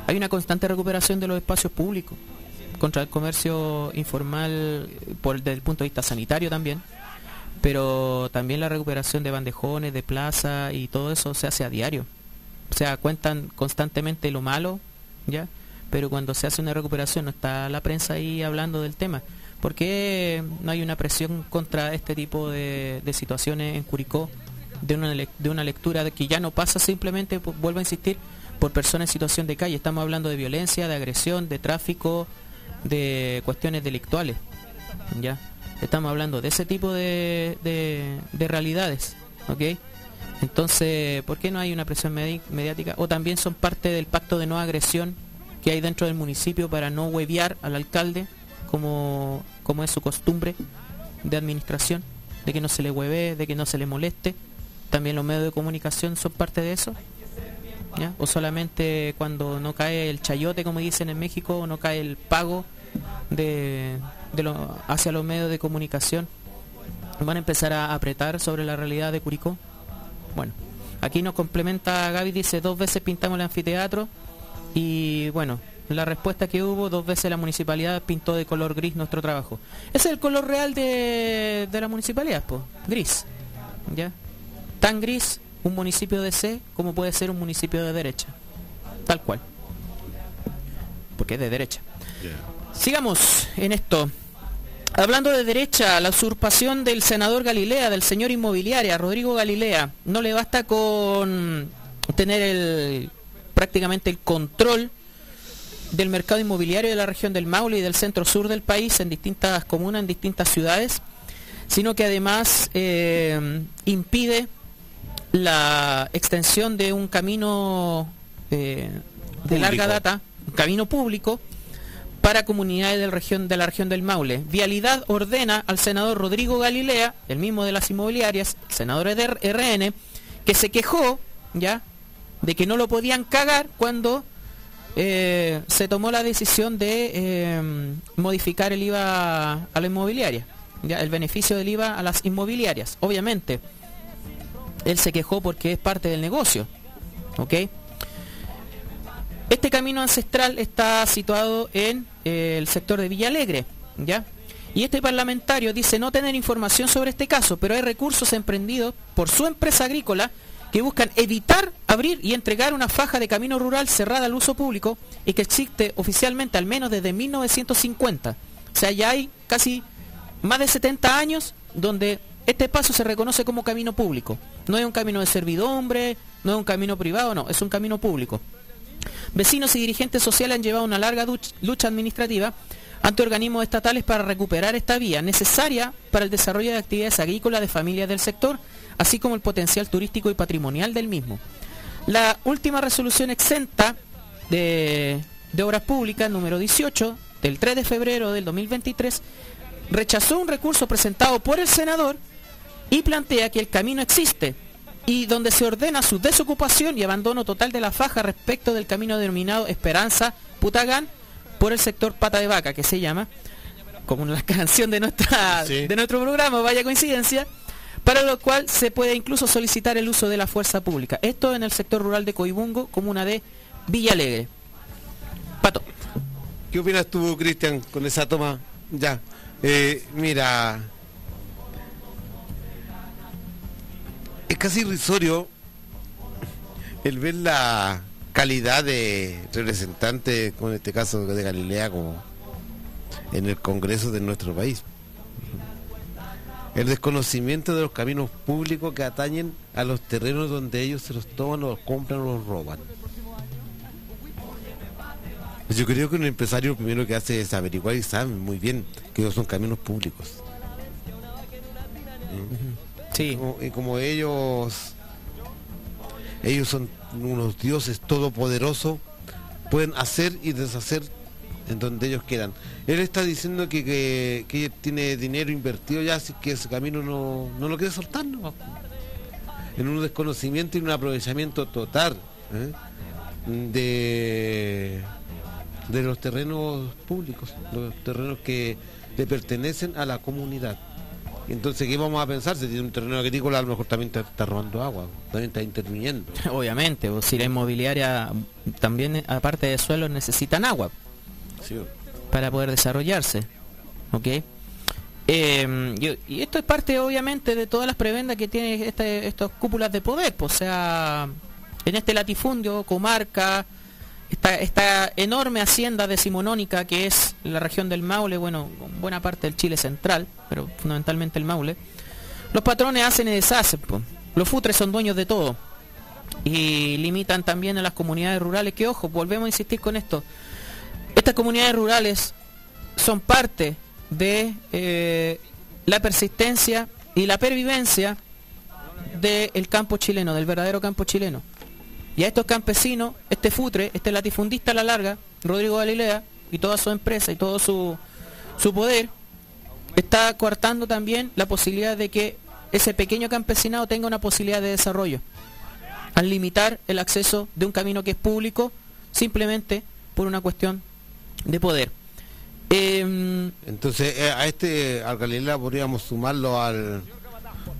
Hay una constante recuperación de los espacios públicos contra el comercio informal por desde el punto de vista sanitario también, pero también la recuperación de bandejones, de plaza y todo eso se hace a diario. O sea, cuentan constantemente lo malo, ¿ya? Pero cuando se hace una recuperación no está la prensa ahí hablando del tema. ¿Por qué no hay una presión contra este tipo de, situaciones en Curicó? De una, de una lectura de que ya no pasa simplemente, por- vuelvo a insistir, por personas en situación de calle. Estamos hablando de violencia, de agresión, de tráfico, de cuestiones delictuales. ¿ya? Estamos hablando de ese tipo de, de- de realidades. ¿ok? Entonces, ¿por qué no hay una presión medi- mediática? O también son parte del pacto de no agresión que hay dentro del municipio para no hueviar al alcalde, como, como es su costumbre de administración, de que no se le hueve, de que no se le moleste. También los medios de comunicación son parte de eso. O solamente cuando no cae el chayote, como dicen en México, o no cae el pago de, de lo- hacia los medios de comunicación, van a empezar a apretar sobre la realidad de Curicó. Bueno, aquí nos complementa Gaby, dice, dos veces pintamos el anfiteatro y bueno, la respuesta que hubo, dos veces la municipalidad pintó de color gris nuestro trabajo. Ese es el color real de, de la municipalidad, pues, gris. ¿Ya? Tan gris un municipio de C como puede ser un municipio de derecha. Tal cual. Porque es de derecha. Sigamos en esto. Hablando de derecha, la usurpación del senador Galilea, del señor inmobiliaria, Rodrigo Galilea, no le basta con tener el, prácticamente el control del mercado inmobiliario de la región del Maule y del centro sur del país en distintas comunas, en distintas ciudades, sino que además eh, impide la extensión de un camino eh, de larga data, un camino público, para comunidades del región, de la región del Maule. Vialidad ordena al senador Rodrigo Galilea, el mismo de las inmobiliarias, senador de RN, que se quejó ya de que no lo podían cagar cuando eh, se tomó la decisión de eh, modificar el IVA a la inmobiliaria, ya el beneficio del IVA a las inmobiliarias. Obviamente, él se quejó porque es parte del negocio, ¿ok? Este camino ancestral está situado en eh, el sector de Villa Alegre, ¿ya? Y este parlamentario dice no tener información sobre este caso, pero hay recursos emprendidos por su empresa agrícola que buscan evitar abrir y entregar una faja de camino rural cerrada al uso público y que existe oficialmente al menos desde 1950. O sea, ya hay casi más de 70 años donde este paso se reconoce como camino público. No es un camino de servidumbre, no es un camino privado, no, es un camino público. Vecinos y dirigentes sociales han llevado una larga lucha administrativa ante organismos estatales para recuperar esta vía necesaria para el desarrollo de actividades agrícolas de familias del sector, así como el potencial turístico y patrimonial del mismo. La última resolución exenta de Obras Públicas, número 18, del 3 de febrero del 2023, rechazó un recurso presentado por el senador y plantea que el camino existe y donde se ordena su desocupación y abandono total de la faja respecto del camino denominado Esperanza Putagán por el sector Pata de Vaca, que se llama, como la <laughs> canción de, nuestra, Sí. de nuestro programa, vaya coincidencia, para lo cual se puede incluso solicitar el uso de la fuerza pública. Esto en el sector rural de Coibungo, comuna de Villa Alegre. Pato. ¿Qué opinas tú, Cristian, con esa toma? Ya. Eh, mira. Es casi irrisorio el ver la calidad de representante, como en este caso de Galilea, como en el Congreso de nuestro país. El desconocimiento de los caminos públicos que atañen a los terrenos donde ellos se los toman o los compran o los roban. Pues Yo creo que un empresario lo primero que hace es averiguar y sabe muy bien que esos son caminos públicos. Sí. Como- y como ellos, ellos son unos dioses todopoderosos, pueden hacer y deshacer en donde ellos quieran. Él está diciendo que, que, tiene dinero invertido ya, así que ese camino no, no lo quiere soltar. En un desconocimiento y un aprovechamiento total ¿eh? de, de los terrenos públicos, los terrenos que le pertenecen a la comunidad. Entonces, ¿qué vamos a pensar? Si tiene un terreno agrícola, a lo mejor también está, robando agua, también está interviniendo. <laughs> Obviamente, o si la inmobiliaria también, aparte de suelos, necesitan agua Sí. para poder desarrollarse. ¿Ok? Eh, y, y esto es parte, obviamente, de todas las prebendas que tiene este, estas cúpulas de poder. pues, o sea, en este latifundio, comarca, esta, enorme hacienda decimonónica que es la región del Maule, bueno, buena parte del Chile central, pero fundamentalmente el Maule, los patrones hacen y deshacen. Los futres son dueños de todo. Y limitan también a las comunidades rurales, que ojo, volvemos a insistir con esto. Estas comunidades rurales son parte de eh, la persistencia y la pervivencia del campo chileno, del verdadero campo chileno. Y a estos campesinos, este futre, este latifundista a la larga, Rodrigo Galilea, y toda su empresa y todo su, su poder, está coartando también la posibilidad de que ese pequeño campesinado tenga una posibilidad de desarrollo, al limitar el acceso de un camino que es público simplemente por una cuestión de poder. Em, Entonces, eh, a este, al Galilea podríamos sumarlo al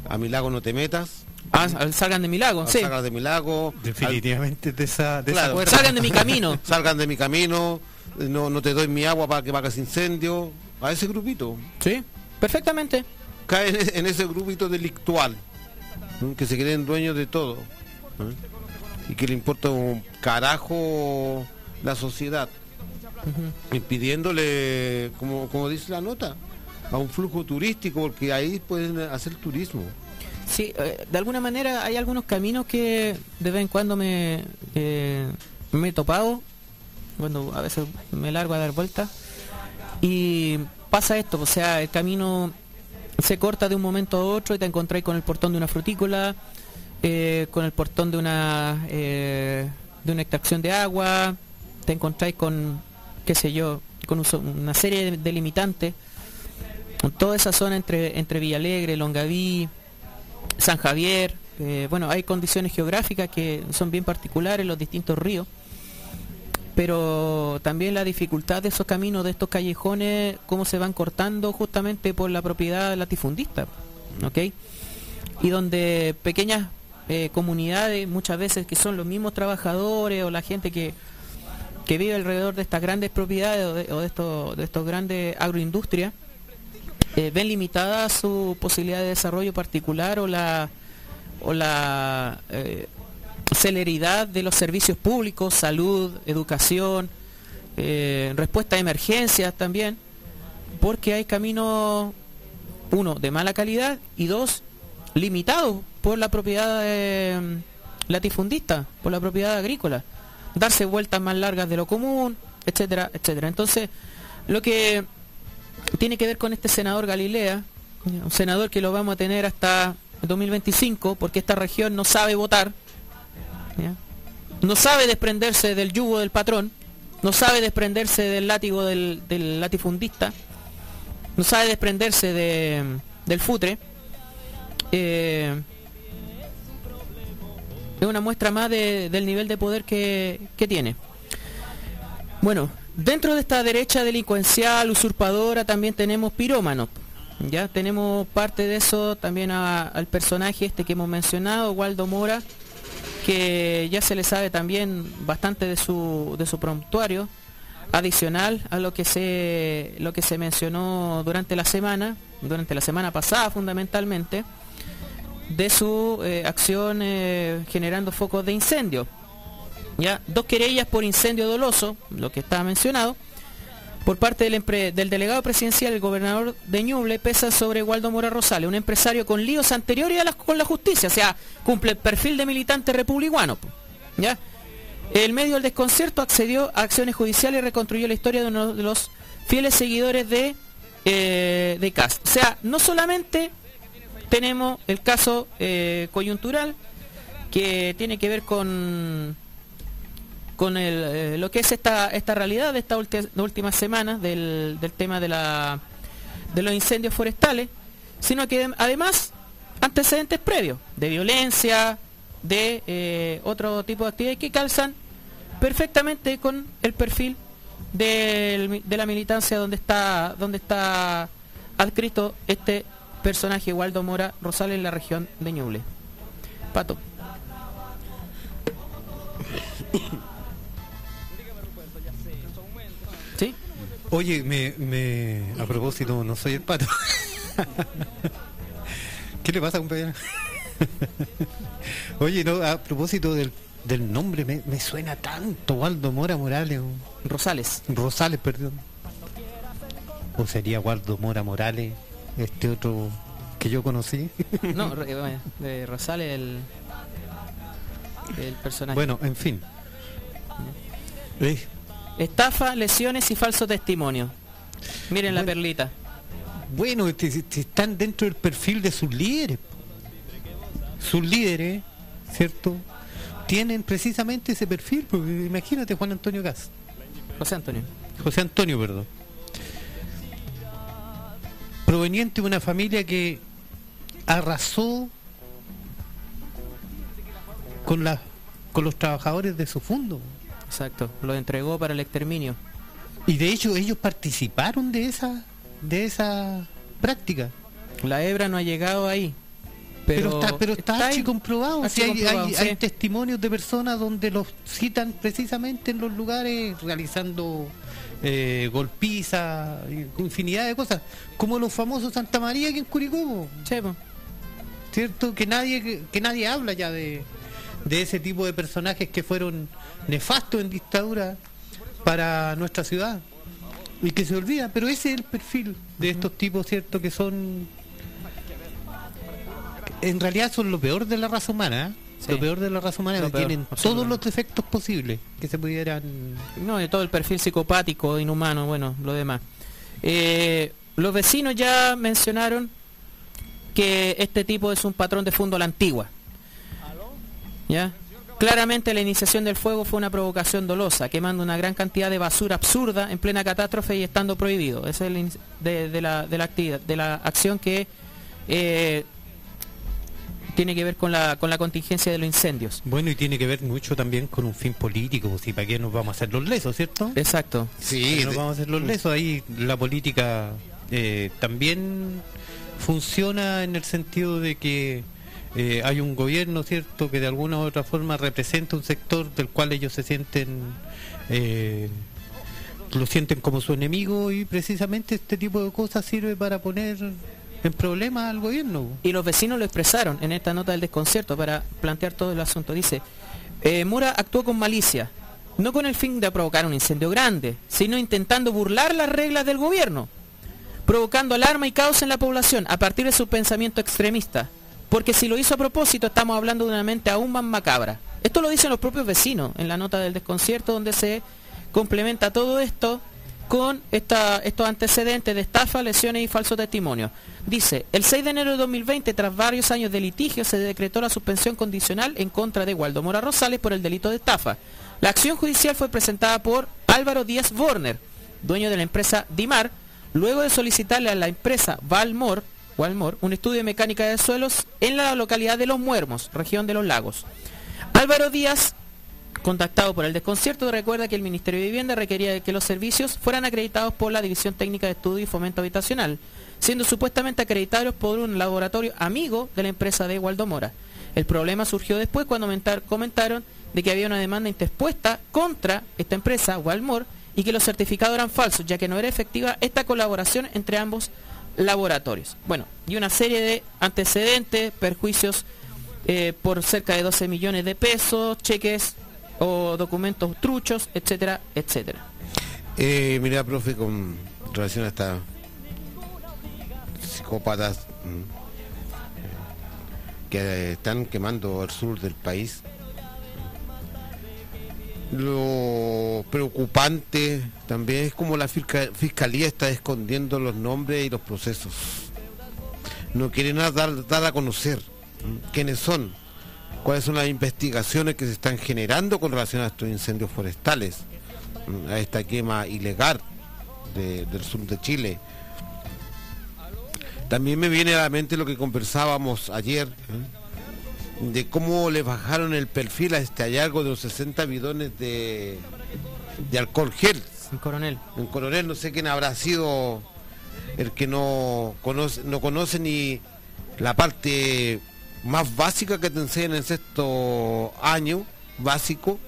a Milago No Te Metas, ah, al salgan de mi lago, sí. Sagas de Milago, Definitivamente de esa, de Claro. Salgan de mi camino. <laughs> salgan de mi camino, no, no te doy mi agua para que hagas incendio, a ese grupito. Sí, perfectamente. Cae en, ese grupito delictual, que se creen dueños de todo, ¿eh? y que le importa un carajo la sociedad, impidiéndole, como, como dice la nota, a un flujo turístico, porque ahí pueden hacer turismo. Sí, eh, de alguna manera hay algunos caminos que de vez en cuando me, me he topado, cuando a veces me largo a dar vueltas, y pasa esto, o sea, el camino se corta de un momento a otro y te encontráis con el portón de una frutícola, eh, con el portón de una, eh, de una extracción de agua, te encontráis con, qué sé yo, con una serie de delimitantes, en toda esa zona entre, entre Villalegre, Longaví, San Javier, eh, bueno, hay condiciones geográficas que son bien particulares los distintos ríos, pero también la dificultad de esos caminos, de estos callejones, cómo se van cortando justamente por la propiedad latifundista, ¿ok? Y donde pequeñas eh, comunidades, muchas veces que son los mismos trabajadores o la gente que, que vive alrededor de estas grandes propiedades o de, o de estos, de estos grandes agroindustrias, eh, ven limitada su posibilidad de desarrollo particular o la o la eh, celeridad de los servicios públicos, salud, educación, eh, respuesta a emergencias también, porque hay caminos, uno, de mala calidad y dos, limitados por la propiedad eh, latifundista, por la propiedad agrícola, darse vueltas más largas de lo común, etcétera, etcétera. Entonces, lo que tiene que ver con este senador Galilea, un senador que lo vamos a tener hasta 2025, porque esta región no sabe votar, no sabe desprenderse del yugo del patrón, no sabe desprenderse del látigo del, latifundista, no sabe desprenderse de, del futre. eh, es una muestra más de- del nivel de poder que, que tiene. Bueno, dentro de esta derecha delincuencial, usurpadora, también tenemos pirómanos. Ya tenemos parte de eso también al personaje este que hemos mencionado, Waldo Mora, que ya se le sabe también bastante de su, de su prontuario, adicional a lo que se lo que se mencionó durante la semana, durante la semana pasada fundamentalmente, de su eh, acción eh, generando focos de incendio. Ya, dos querellas por incendio doloso, lo que estaba mencionado, por parte del, delegado presidencial, el gobernador de Ñuble, pesa sobre Waldo Mora Rosales, un empresario con líos anteriores a con la justicia, o sea, cumple el perfil de militante republicano. ¿ya? El medio del desconcierto accedió a acciones judiciales y reconstruyó la historia de uno de los fieles seguidores de, eh, de Cast. O sea, no solamente tenemos el caso eh, coyuntural que tiene que ver con con eh, lo que es esta esta realidad de estas últimas semanas del, tema de los incendios forestales, sino que además antecedentes previos de violencia, de eh, otro tipo de actividades que calzan perfectamente con el perfil de la militancia donde está donde está adscrito este personaje Waldo Mora Rosales en la región de Ñuble. Pato. Oye, me, me, a propósito, no soy el pato. <laughs> ¿Qué le pasa, compañero? <laughs> Oye, no, a propósito del, del nombre, me, me suena tanto Waldo Mora Morales. Rosales. Rosales, perdón. ¿O sería Waldo Mora Morales, este otro que yo conocí? <laughs> No, de Rosales el, el personaje. bueno, en fin. Eh, Estafa, lesiones y falso testimonio. Miren la perlita. Bueno, están dentro del perfil de sus líderes. Sus líderes, ¿cierto? Tienen precisamente ese perfil. porque imagínate Juan Antonio Gas. José Antonio. José Antonio, perdón. Proveniente de una familia que arrasó con, la, con los trabajadores de su fondo. Exacto. Lo entregó para el exterminio. Y de hecho ellos participaron de esa, de esa práctica. La hebra no ha llegado ahí. Pero, Pero, está, pero está, ahí. comprobado. Hay, comprobado, hay- sí. hay testimonios de personas donde los citan precisamente en los lugares realizando eh, golpizas, infinidad de cosas, como los famosos Santa María aquí en Curicó. ¿cierto? Que nadie, que, que nadie habla ya de, de ese tipo de personajes que fueron nefastos en dictadura para nuestra ciudad y que se olvida, pero ese es el perfil de estos tipos, ¿cierto? Que son en realidad son lo peor de la raza humana, ¿eh? Sí. lo peor de la raza humana, que tienen todos los defectos posibles que se pudieran No, de todo el perfil psicopático, inhumano, bueno, lo demás. Eh, los vecinos ya mencionaron que este tipo es un patrón de fondo a la antigua. ¿Ya? Claramente la iniciación del fuego fue una provocación dolosa, quemando una gran cantidad de basura absurda en plena catástrofe y estando prohibido. Esa es el de, de la, de la actividad, de la acción que eh, tiene que ver con la, con la contingencia de los incendios. Bueno, y tiene que ver mucho también con un fin político, ¿y para qué nos vamos a hacer los lesos, cierto? Exacto. Sí, nos vamos a hacer los lesos. Ahí la política eh, también funciona en el sentido de que eh, hay un gobierno, ¿cierto?, que de alguna u otra forma representa un sector del cual ellos se sienten, eh, lo sienten como su enemigo y precisamente este tipo de cosas sirve para poner en problemas al gobierno. Y los vecinos lo expresaron en esta nota del desconcierto para plantear todo el asunto. Dice, eh, Mura actuó con malicia, no con el fin de provocar un incendio grande, sino intentando burlar las reglas del gobierno, provocando alarma y caos en la población a partir de su pensamiento extremista. Porque si lo hizo a propósito, estamos hablando de una mente aún más macabra. Esto lo dicen los propios vecinos en la nota del desconcierto, donde se complementa todo esto con estos antecedentes de estafa, lesiones y falso testimonio. Dice, el 6 de enero de 2020, tras varios años de litigio, se decretó la suspensión condicional en contra de Waldo Mora Rosales por el delito de estafa. La acción judicial fue presentada por Álvaro Díaz Borner, dueño de la empresa Dimar, luego de solicitarle a la empresa Valmor, Valmor un estudio de mecánica de suelos en la localidad de Los Muermos, región de los lagos. Álvaro Díaz Contactado por el desconcierto, recuerda que el Ministerio de Vivienda requería que los servicios fueran acreditados por la División Técnica de Estudio y Fomento Habitacional, siendo supuestamente acreditados por un laboratorio amigo de la empresa de Waldo Mora. El problema surgió después cuando comentaron de que había una demanda interpuesta contra esta empresa, Walmor, y que los certificados eran falsos, ya que no era efectiva esta colaboración entre ambos laboratorios. Bueno, y una serie de antecedentes, perjuicios eh, por cerca de 12 millones de pesos, cheques o documentos truchos, etcétera, etcétera. Eh, mira, profe, con relación a estas psicópatas mm, que están quemando el sur del país, lo preocupante también es como la fisca- fiscalía está escondiendo los nombres y los procesos. No quieren dar, dar a conocer quiénes son, cuáles son las investigaciones que se están generando con relación a estos incendios forestales a esta quema ilegal de- del sur de Chile. También me viene a la mente lo que conversábamos ayer. De cómo le bajaron el perfil a este hallazgo de los 60 bidones de, de alcohol gel. En coronel. En coronel, no sé quién habrá sido el que no conoce, no conoce ni la parte más básica que te enseñan en sexto año básico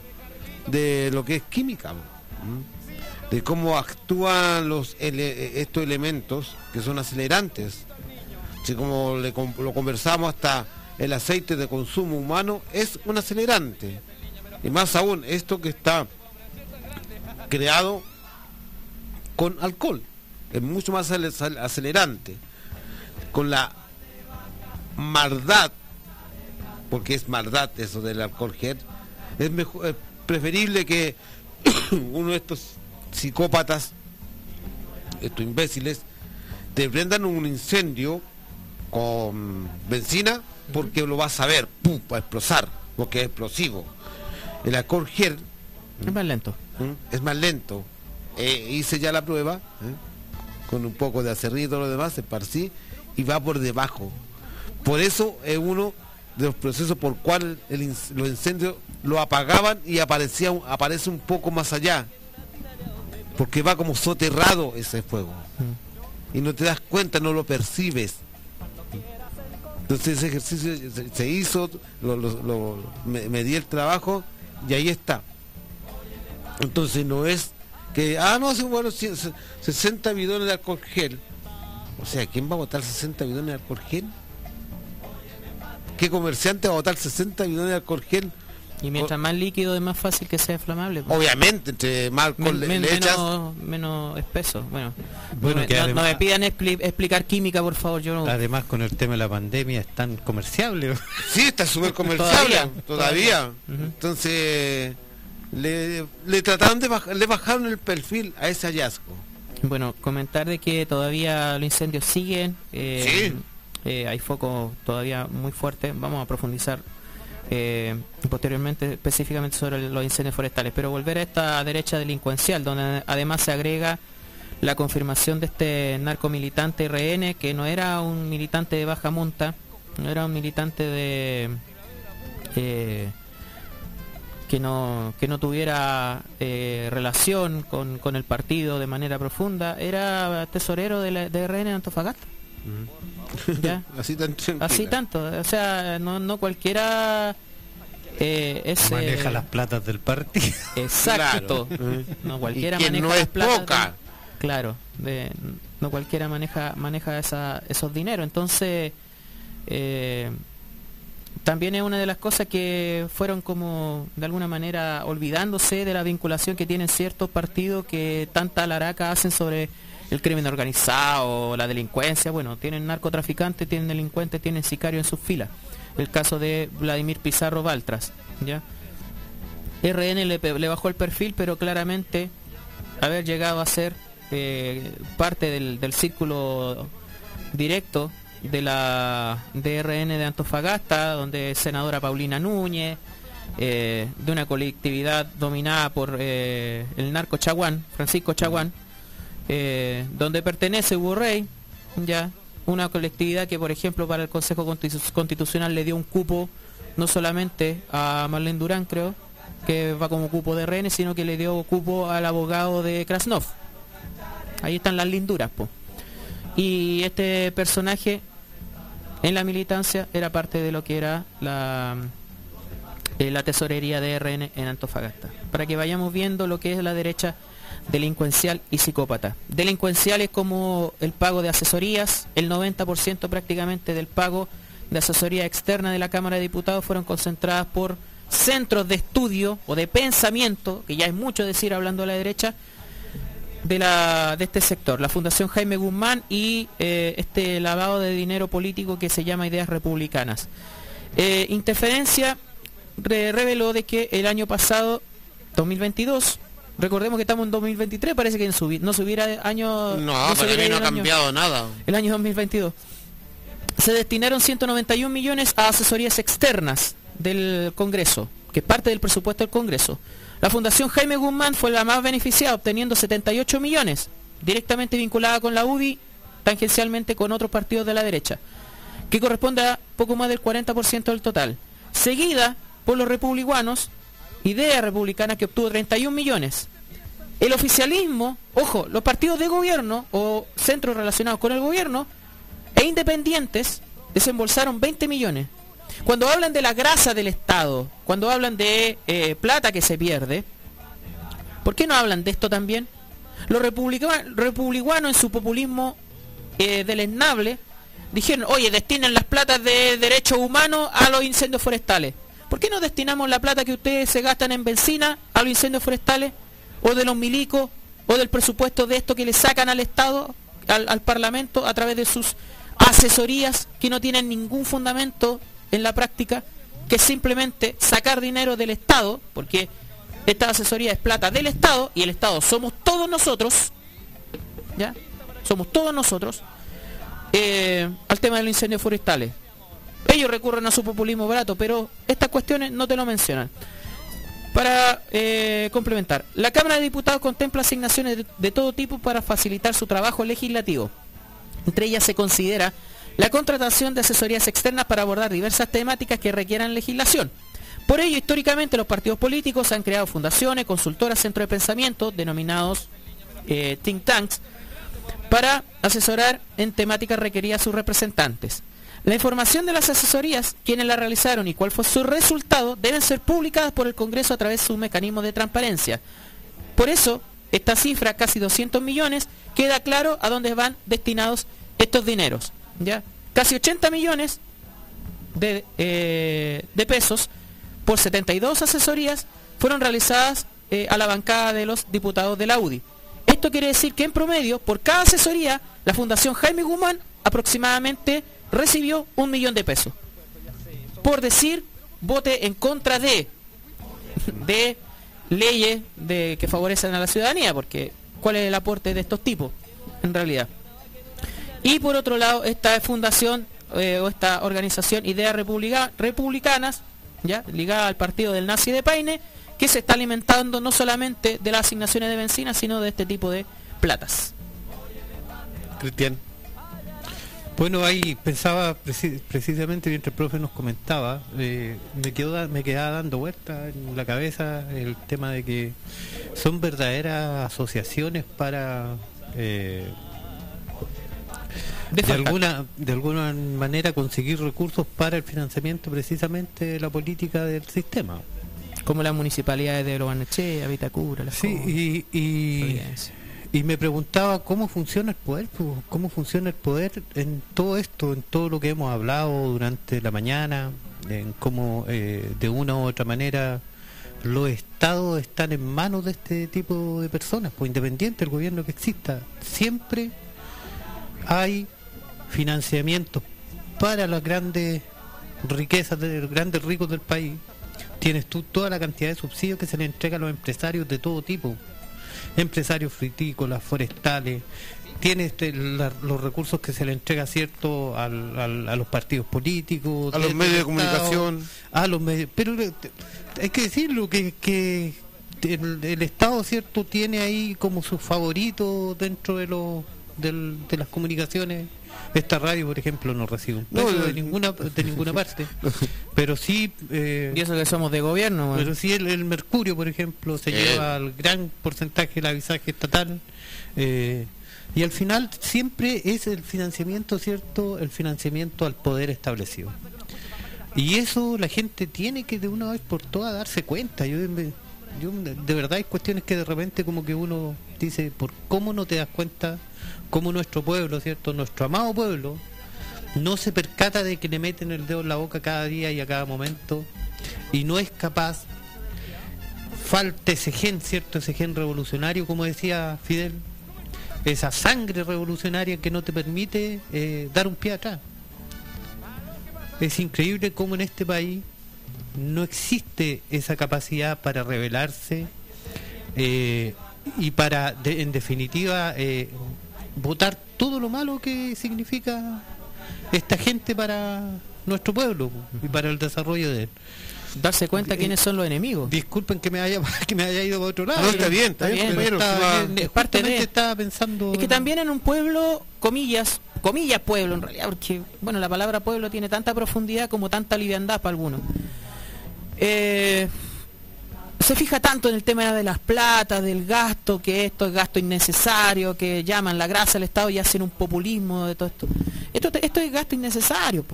de lo que es química. ¿m? De cómo actúan los ele- estos elementos que son acelerantes. Así como le lo conversamos hasta el aceite de consumo humano es un acelerante. Y más aún, esto que está creado con alcohol. Es mucho más acel- acelerante. Con la maldad, porque es maldad eso del alcohol es, mejor, es preferible que <coughs> uno de estos psicópatas, estos imbéciles, te prendan un incendio con benzina porque lo vas a ver, pum, va a explotar, porque es explosivo. El alcohol gel Es más lento. ¿Mm? es más lento. Eh, hice ya la prueba, ¿eh? con un poco de acerrín y todo lo demás, esparcí y va por debajo. Por eso es uno de los procesos por cual el los incendios lo apagaban y aparecía aparece un poco más allá. Porque va como soterrado ese fuego. Y no te das cuenta, no lo percibes. Entonces ese ejercicio se, hizo, me, di el trabajo y ahí está. Entonces no es que, ah, no, sí, bueno, sí, se- 60 bidones de alcohol gel. O sea, ¿quién va a botar 60 bidones de alcohol gel? ¿Qué comerciante va a botar 60 bidones de alcohol gel? Y mientras más líquido es más fácil que sea inflamable. pues. Obviamente, entre más Men- men- le echas, menos, menos espeso. Bueno, Bueno, no, me- que no- me pidan expli- explicar química, por favor. Yo no. Además, con el tema de la pandemia es tan comerciable. <laughs> sí, está súper comerciable, Todavía. Entonces, le, le trataron de bajar, le bajaron el perfil a ese hallazgo. Bueno, comentar de que todavía los incendios siguen. eh, eh, hay focos todavía muy fuertes. Vamos a profundizar eh, posteriormente específicamente sobre los incendios forestales. Pero volver a esta derecha delincuencial, donde además se agrega la confirmación de este narcomilitante RN, que no era un militante de baja monta, no era un militante de... eh, que no, que no tuviera eh, relación con, con el partido de manera profunda, era tesorero de, la, de RN Antofagasta. ¿Ya? <laughs> Así tan tranquila. Así tanto, o sea, no, no cualquiera eh, es... eh, Maneja las platas del partido. <laughs> Exacto. Claro. No cualquiera Y que maneja no las es platas poca. Claro. de- no cualquiera maneja maneja esa- esos dineros. Entonces, eh, también es una de las cosas que fueron como de alguna manera olvidándose de la vinculación que tienen ciertos partidos que tanta laraca hacen sobre el crimen organizado, la delincuencia. Bueno, tienen narcotraficantes, tienen delincuentes, tienen sicarios en sus filas. El caso de Vladimir Pizarro Baltras, ¿ya? RN le, bajó el perfil, pero claramente haber llegado a ser eh, parte del, círculo directo de la DRN de Antofagasta, donde senadora Paulina Núñez, eh, de una colectividad dominada por eh, el narco Chaguán, Francisco Chaguán, eh, donde pertenece Hugo Rey, ya, una colectividad que por ejemplo para el Consejo Constitu- Constitucional le dio un cupo no solamente a Marlene Durán, creo, que va como cupo de RN, sino que le dio cupo al abogado de Krasnov. Ahí están las linduras. Y este personaje en la militancia era parte de lo que era la, eh, la tesorería de RN en Antofagasta. Para que vayamos viendo lo que es la derecha delincuencial y psicópata. Delincuencial es como el pago de asesorías, el 90% prácticamente del pago de asesoría externa de la Cámara de Diputados fueron concentradas por centros de estudio o de pensamiento, que ya es mucho decir hablando de la derecha, de, la, de este sector, la Fundación Jaime Guzmán y eh, este lavado de dinero político que se llama Ideas Republicanas. Eh, Interferencia re- reveló de que el año pasado, 2022, recordemos que estamos en 2023, parece que en subi- no subiera año... No, para mí no ha el año- cambiado nada. el año 2022. Se destinaron 191 millones a asesorías externas del Congreso, que es parte del presupuesto del Congreso. La Fundación Jaime Guzmán fue la más beneficiada, obteniendo 78 millones, directamente vinculada con la UDI, tangencialmente con otros partidos de la derecha, que corresponde a poco más del 40% del total. Seguida por los republicanos, Idea Republicana, que obtuvo 31 millones. El oficialismo, ojo, los partidos de gobierno o centros relacionados con el gobierno e independientes desembolsaron 20 millones. Cuando hablan de la grasa del Estado, cuando hablan de eh, plata que se pierde, ¿por qué no hablan de esto también? Los republica- republicanos en su populismo eh, deleznable dijeron, oye, destinen las platas de derechos humanos a los incendios forestales. ¿Por qué no destinamos la plata que ustedes se gastan en benzina a los incendios forestales? ¿O de los milicos? ¿O del presupuesto de esto que le sacan al Estado, al, Parlamento, a través de sus asesorías que no tienen ningún fundamento en la práctica, que simplemente sacar dinero del Estado, porque esta asesoría es plata del Estado y el Estado somos todos nosotros, ¿ya? Somos todos nosotros, eh, al tema de los incendios forestales. Ellos recurren a su populismo barato, pero estas cuestiones no te lo mencionan. Para eh, complementar, la Cámara de Diputados contempla asignaciones de, todo tipo para facilitar su trabajo legislativo. Entre ellas se considera la contratación de asesorías externas para abordar diversas temáticas que requieran legislación. Por ello, históricamente los partidos políticos han creado fundaciones, consultoras, centros de pensamiento, denominados eh, think tanks, para asesorar en temáticas requeridas a sus representantes. La información de las asesorías, quienes la realizaron y cuál fue su resultado, deben ser publicadas por el Congreso a través de su mecanismo de transparencia. Por eso, esta cifra, casi 200 millones, queda claro a dónde van destinados estos dineros. ¿ya? Casi 80 millones de, eh, de pesos por 72 asesorías fueron realizadas eh, a la bancada de los diputados de la UDI. Esto quiere decir que en promedio, por cada asesoría, la Fundación Jaime Guzmán aproximadamente recibió un millón de pesos. Por decir, vote en contra de, de leyes de, que favorecen a la ciudadanía, porque ¿cuál es el aporte de estos tipos en realidad? Y por otro lado, esta fundación eh, o esta organización Ideas Republica- Republicanas, ya ligada al partido del nazi de Paine, que se está alimentando no solamente de las asignaciones de benzina, sino de este tipo de platas. Cristian. Bueno, ahí pensaba preci- precisamente mientras el profe nos comentaba, eh, me, quedó, me quedaba dando vuelta en la cabeza el tema de que son verdaderas asociaciones para eh, de alguna de alguna manera conseguir recursos para el financiamiento precisamente de la política del sistema. Como las municipalidades de Lobanechea, Vitacura, las Sí, y. y me preguntaba cómo funciona el poder, pues, cómo funciona el poder en todo esto, en todo lo que hemos hablado durante la mañana, en cómo eh, de una u otra manera los estados están en manos de este tipo de personas, pues independiente del gobierno que exista, siempre hay financiamiento para las grandes riquezas de los grandes ricos del país. Tienes tú toda la cantidad de subsidios que se le entrega a los empresarios de todo tipo, empresarios frutícolas, forestales, tienes este, la- los recursos que se le entrega cierto al- al- a los partidos políticos, A los medios de Estado, comunicación. a los medios, pero eh, hay que decirlo que, que el, el Estado cierto tiene ahí como sus favoritos dentro de los del- de las comunicaciones. Esta radio, por ejemplo, no recibe un peso no, de ninguna de ninguna <laughs> parte, pero sí eh, Y eso que somos de gobierno. pero sí el, el mercurio, por ejemplo, se Eh. lleva al gran porcentaje del avisaje estatal. eh, y al final siempre es el financiamiento, ¿cierto? El financiamiento al poder establecido. Y eso la gente tiene que de una vez por todas darse cuenta. Yo, yo de verdad hay cuestiones que de repente como que uno dice, ¿por cómo no te das cuenta? Cómo nuestro pueblo, ¿cierto? Nuestro amado pueblo no se percata de que le meten el dedo en la boca cada día y a cada momento y no es capaz falta ese gen, ¿cierto? Ese gen revolucionario, como decía Fidel, esa sangre revolucionaria que no te permite eh, dar un pie atrás. Es increíble cómo en este país no existe esa capacidad para rebelarse eh, y para, en definitiva, eh, votar todo lo malo que significa esta gente para nuestro pueblo y para el desarrollo de él. Darse cuenta quiénes son los enemigos. Disculpen que me haya <laughs> que me haya ido para otro lado. No, está bien, está bien, eh, es parte de- estaba pensando Es que en- también en un pueblo, comillas, comillas pueblo en realidad, porque bueno, la palabra pueblo tiene tanta profundidad como tanta liviandad para algunos. Eh, se fija tanto en el tema de las platas, del gasto, que esto es gasto innecesario, que llaman la grasa al Estado y hacen un populismo de todo esto. Esto, esto es gasto innecesario,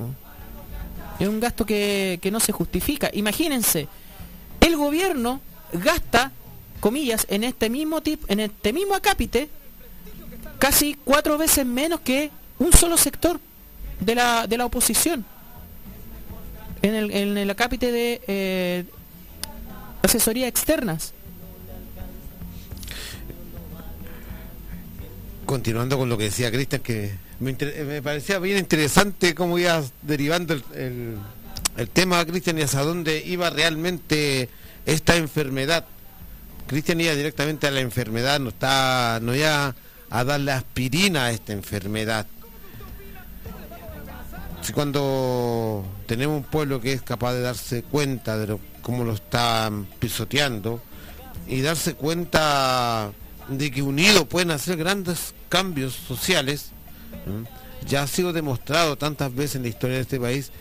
es un gasto que, que no se justifica. Imagínense, el gobierno gasta, comillas, en este mismo tip, en este mismo acápite, casi cuatro veces menos que un solo sector de la, de la oposición. En el, en el acápite de eh, asesoría externas. Continuando con lo que decía Cristian, que me, eh, parecía bien interesante cómo iba derivando el, el- el tema, Cristian, y hacia dónde iba realmente esta enfermedad. Cristian iba directamente a la enfermedad, no está, no iba a darle aspirina a esta enfermedad. Si cuando tenemos un pueblo que es capaz de darse cuenta de lo, cómo lo están pisoteando y darse cuenta de que unidos pueden hacer grandes cambios sociales, ya ha sido demostrado tantas veces en la historia de este país,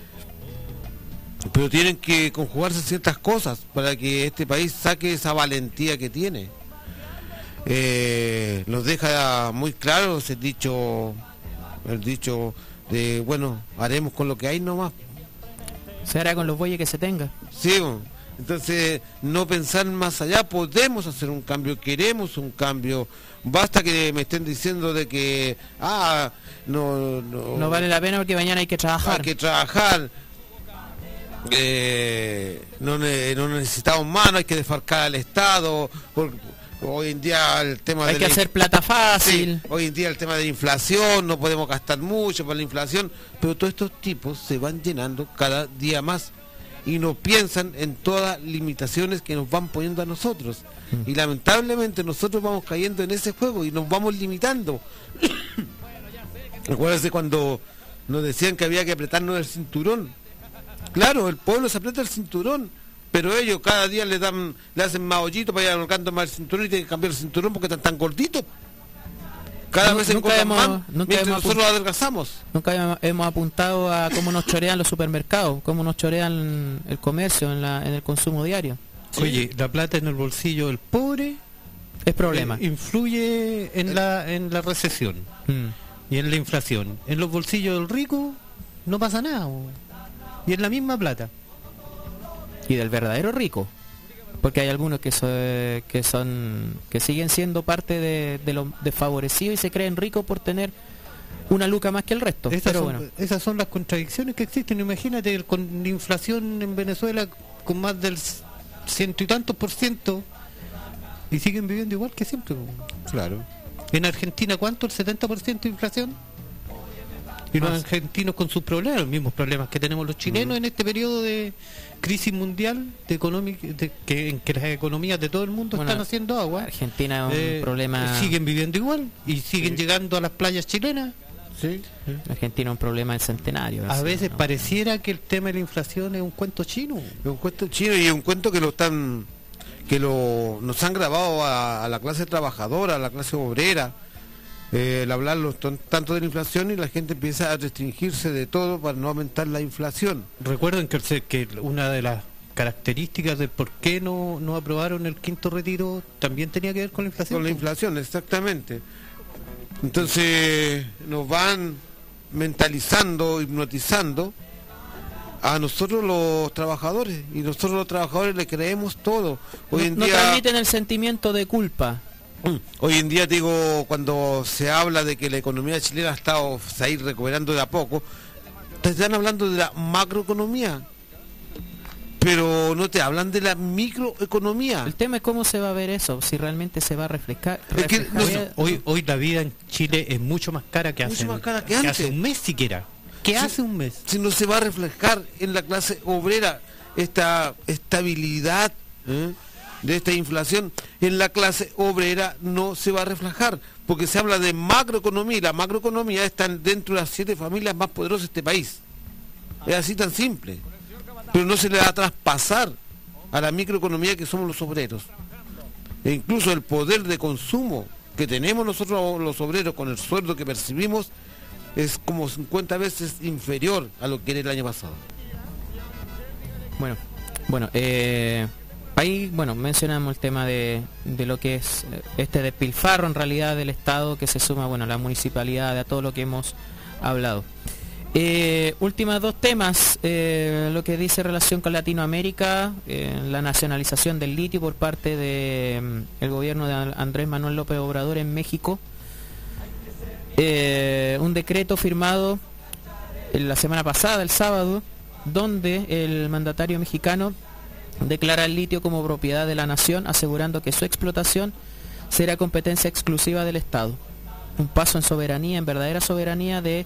pero tienen que conjugarse ciertas cosas para que este país saque esa valentía que tiene. Eh, nos deja muy claro ese dicho, el dicho de, bueno, haremos con lo que hay nomás. Se hará con los bueyes que se tenga. Sí, entonces no pensar más allá, podemos hacer un cambio, queremos un cambio. Basta que me estén diciendo de que, ah, no, no, No vale la pena porque mañana hay que trabajar. hay que trabajar. Eh, no, no necesitamos más, no hay que desfarcar al Estado. por- hoy en día el tema Hay de que la hacer plata fácil. Sí, hoy en día el tema de la inflación, no podemos gastar mucho por la inflación, pero todos estos tipos se van llenando cada día más y no piensan en todas las limitaciones que nos van poniendo a nosotros. Y lamentablemente nosotros vamos cayendo en ese juego y nos vamos limitando. <coughs> Recuérdense cuando nos decían que había que apretarnos el cinturón. Claro, el pueblo se aprieta el cinturón, pero ellos cada día le dan, le hacen más hoyito para ir alocando más el cinturón y tienen que cambiar el cinturón porque están tan cortitos. Cada vez se nunca hemos- más nunca mientras hemos nosotros adelgazamos. Nunca hemos- apuntado a cómo nos chorean los supermercados, cómo nos chorean el comercio en, la, en el consumo diario. Oye, la plata en el bolsillo del pobre Es problema. eh, influye en la en la recesión Mm. y en la inflación. En los bolsillos del rico no pasa nada. bo. Y es la misma plata. Y del verdadero rico. porque hay algunos que, so- que son que siguen siendo parte de, de los desfavorecidos y se creen ricos por tener una luca más que el resto. Esas, Pero son, bueno, esas son las contradicciones que existen. Imagínate el- con la inflación en Venezuela con más del ciento y tantos por ciento y siguen viviendo igual que siempre. Claro. En Argentina, ¿cuánto? ¿El 70% de inflación? Y los argentinos con sus problemas, los mismos problemas que tenemos los chilenos en este periodo de crisis mundial de económica, de que, en que las economías de todo el mundo Bueno, están haciendo agua. Argentina es un Eh, problema. Siguen viviendo igual y siguen llegando a las playas chilenas. Sí. Argentina es un problema del centenario. A veces ¿no? pareciera que el tema de la inflación es un cuento chino. Es un cuento chino y es un cuento que lo están que lo nos han grabado a, a la clase trabajadora, a la clase obrera, eh, el hablarlo ton- tanto de la inflación y la gente empieza a restringirse de todo para no aumentar la inflación. Recuerden que, una de las características de por qué no, no aprobaron el quinto retiro también tenía que ver con la inflación. Con la inflación, exactamente. Entonces nos van mentalizando, hipnotizando a nosotros los trabajadores y nosotros los trabajadores le creemos todo. Hoy No- en no día transmiten el sentimiento de culpa. Hoy en día digo, cuando se habla de que la economía chilena ha estado se ha ido recuperando de a poco, te están hablando de la macroeconomía, pero no te hablan de la microeconomía. El tema es cómo se va a ver eso, si realmente se va a reflejar. Es que no Hoy, hoy la vida en Chile es mucho más cara que Mucho hace, más cara que antes. hace un mes siquiera. ¿Qué hace un mes? Si no se va a reflejar en la clase obrera esta estabilidad ¿eh? De esta inflación, en la clase obrera no se va a reflejar, porque se habla de macroeconomía y la macroeconomía está dentro de las siete familias más poderosas de este país. Es así tan simple. Pero no se le va a traspasar a la microeconomía que somos los obreros. E incluso el poder de consumo que tenemos nosotros los obreros con el sueldo que percibimos es como 50 veces inferior a lo que era el año pasado. Bueno, bueno, eh, ahí, bueno, mencionamos el tema de, de lo que es eh, este despilfarro en realidad del Estado que se suma, bueno, a la municipalidad, a todo lo que hemos hablado. Eh, últimas dos temas, eh, lo que dice relación con Latinoamérica, eh, la nacionalización del litio por parte del gobierno de Andrés Manuel López Obrador en México. Un decreto firmado la semana pasada, el sábado, donde el mandatario mexicano declara el litio como propiedad de la nación, asegurando que su explotación será competencia exclusiva del Estado. Un paso en soberanía, en verdadera soberanía de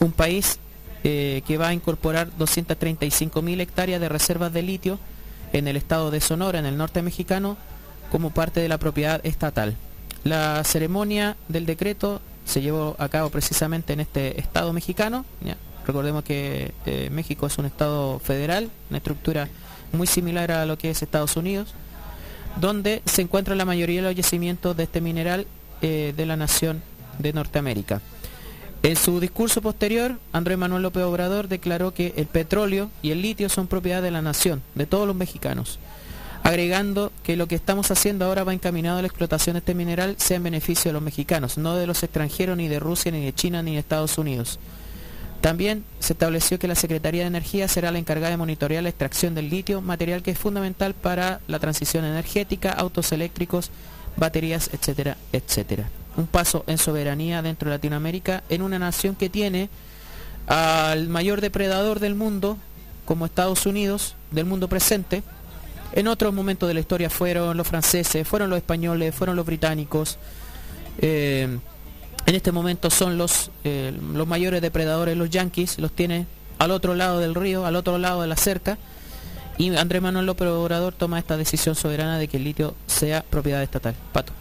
un país eh, que va a incorporar 235 mil hectáreas de reservas de litio en el estado de Sonora, en el norte mexicano, como parte de la propiedad estatal. La ceremonia del decreto se llevó a cabo precisamente en este estado mexicano. Recordemos que eh, México es un estado federal, una estructura muy similar a lo que es Estados Unidos, donde se encuentra la mayoría de los yacimientos de este mineral eh, de la nación de Norteamérica. En su discurso posterior, Andrés Manuel López Obrador declaró que el petróleo y el litio son propiedad de la nación, de todos los mexicanos, agregando que lo que estamos haciendo ahora va encaminado a la explotación de este mineral sea en beneficio de los mexicanos, no de los extranjeros ni de Rusia, ni de China, ni de Estados Unidos. También se estableció que la Secretaría de Energía será la encargada de monitorear la extracción del litio, material que es fundamental para la transición energética, autos eléctricos, baterías, etcétera, etcétera. Un paso en soberanía dentro de Latinoamérica en una nación que tiene al mayor depredador del mundo, como Estados Unidos, del mundo presente. En otros momentos de la historia fueron los franceses, fueron los españoles, fueron los británicos. Eh, en este momento son los, eh, los mayores depredadores, los yanquis, los tiene al otro lado del río, al otro lado de la cerca. Y Andrés Manuel López Obrador toma esta decisión soberana de que el litio sea propiedad estatal. Pato.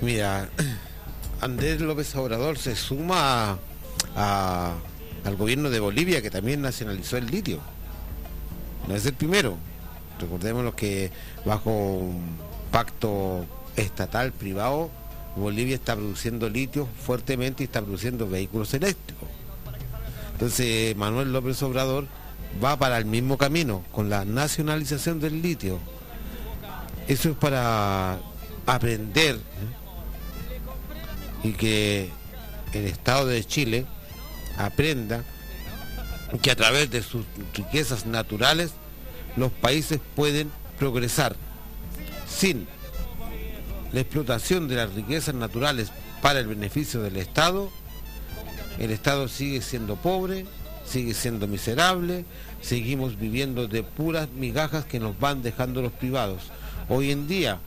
Mira, <clears throat> Andrés López Obrador se suma a- al gobierno de Bolivia que también nacionalizó el litio. No es el primero. Recordemos que bajo un pacto estatal privado, Bolivia está produciendo litio fuertemente y está produciendo vehículos eléctricos. Entonces Manuel López Obrador va para el mismo camino con la nacionalización del litio. Eso es para aprender ¿eh? y que el Estado de Chile aprenda que a través de sus riquezas naturales los países pueden progresar sin la explotación de las riquezas naturales para el beneficio del Estado, el Estado sigue siendo pobre, sigue siendo miserable, seguimos viviendo de puras migajas que nos van dejando los privados. Hoy en día,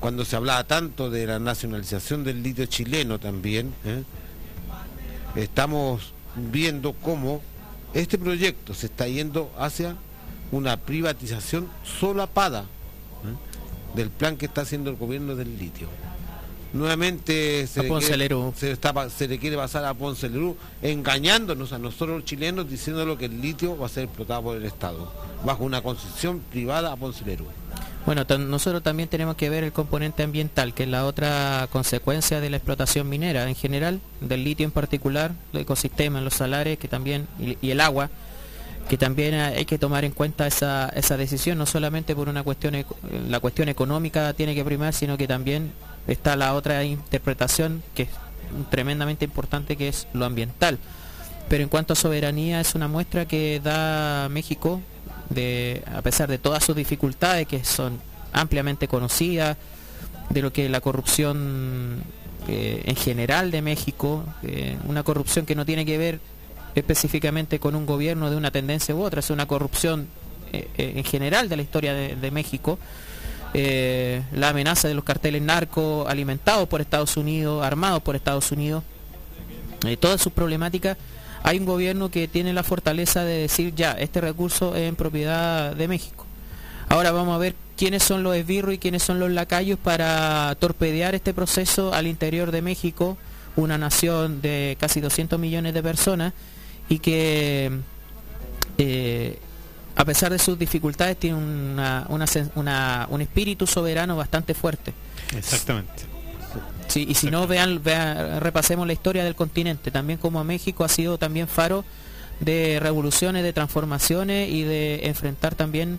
cuando se hablaba tanto de la nacionalización del litio chileno también, ¿eh? estamos viendo cómo este proyecto se está yendo hacia una privatización solapada. Del plan que está haciendo el gobierno del litio. Nuevamente se, le quiere, se, está pa- se le quiere pasar a Ponce Lerú, engañándonos a nosotros los chilenos, diciéndolo que el litio va a ser explotado por el Estado, bajo una concesión privada a Ponce Lerú. Bueno, nosotros también tenemos que ver el componente ambiental, que es la otra consecuencia de la explotación minera en general, del litio en particular, el ecosistema, los salares, que también y, y el agua, que también hay que tomar en cuenta esa, esa decisión, no solamente por una cuestión, la cuestión económica tiene que primar, sino que también está la otra interpretación que es tremendamente importante, que es lo ambiental. Pero en cuanto a soberanía, es una muestra que da México, de, a pesar de todas sus dificultades, que son ampliamente conocidas, de lo que la corrupción eh, en general de México, eh, una corrupción que no tiene que ver específicamente con un gobierno de una tendencia u otra, es una corrupción eh, eh, en general de la historia de, México. Eh, la amenaza de los carteles narcos alimentados por Estados Unidos, armados por Estados Unidos, eh, todas sus problemáticas, hay un gobierno que tiene la fortaleza de decir ya, este recurso es en propiedad de México. Ahora vamos a ver quiénes son los esbirros y quiénes son los lacayos para torpedear este proceso al interior de México, una nación de casi 200 millones de personas y que eh, a pesar de sus dificultades tiene una- una sen- una- un espíritu soberano bastante fuerte. Exactamente. Sí, y si no, vean, vean, repasemos la historia del continente, también como México ha sido también faro de revoluciones, de transformaciones y de enfrentar también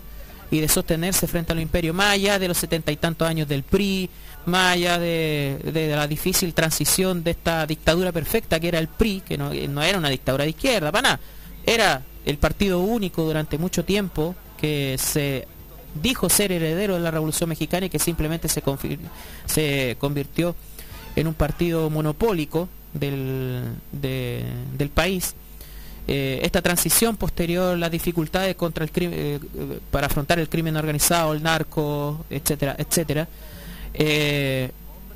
y de sostenerse frente a los imperios, más allá de los setenta y tantos años del PRI, más allá de, de la difícil transición de esta dictadura perfecta que era el PRI, que no, no era una dictadura de izquierda, para nada, era el partido único durante mucho tiempo que se dijo ser heredero de la Revolución Mexicana y que simplemente se, se convirtió en un partido monopólico del, de- del país. Eh, esta transición posterior, las dificultades contra el crimen, eh, para afrontar el crimen organizado, el narco, etcétera, etcétera. Eh,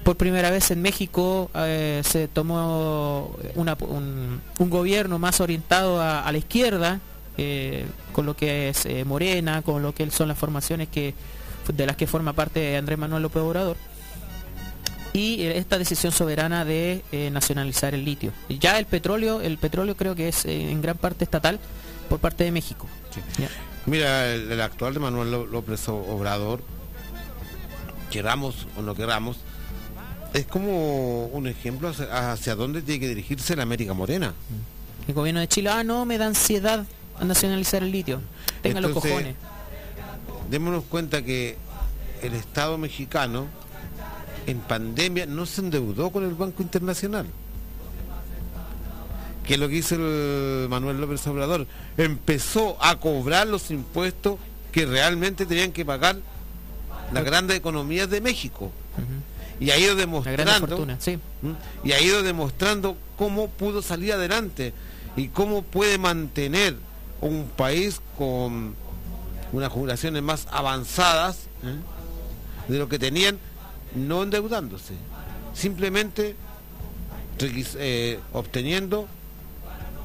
por primera vez en México eh, se tomó una- un, un gobierno más orientado a, a la izquierda, eh, con lo que es eh, Morena, con lo que son las formaciones que de las que forma parte Andrés Manuel López Obrador y esta decisión soberana de nacionalizar el litio. Ya el petróleo, el petróleo creo que es en gran parte estatal por parte de México. Mira, el, el actual de Manuel Ló- López Obrador, queramos o no queramos, es como un ejemplo hacia, hacia dónde tiene que dirigirse la América Morena. El gobierno de Chile, ah, no, me da ansiedad a nacionalizar el litio. Tengan los cojones. Démonos cuenta que el Estado mexicano en pandemia no se endeudó con el Banco Internacional. Que es lo que hizo el Manuel López Obrador. Empezó a cobrar los impuestos que realmente tenían que pagar las grandes economías de México. Y ha ido demostrando fortuna, sí. ¿Mm? y ha ido demostrando cómo pudo salir adelante y cómo puede mantener un país con unas jubilaciones más avanzadas ¿eh? de lo que tenían, no endeudándose, simplemente eh, obteniendo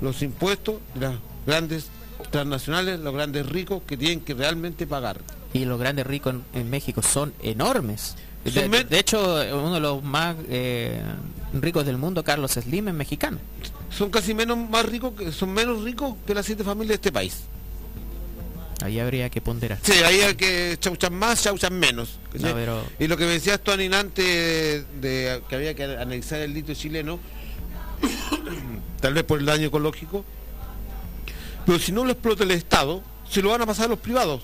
los impuestos de las grandes transnacionales, los grandes ricos que tienen que realmente pagar. Y los grandes ricos en, en México son enormes. De, de hecho, uno de los más eh, ricos del mundo, Carlos Slim, es mexicano. Son casi menos más ricos, que, son menos ricos que las siete familias de este país. Ahí habría que ponderar. Sí, ahí hay que chauchan más, chauchan menos. ¿cachai? No, pero- Y lo que me decías tú, Anin, antes de, de que había que analizar el litio chileno, <coughs> tal vez por el daño ecológico, pero si no lo explota el Estado, se lo van a pasar a los privados.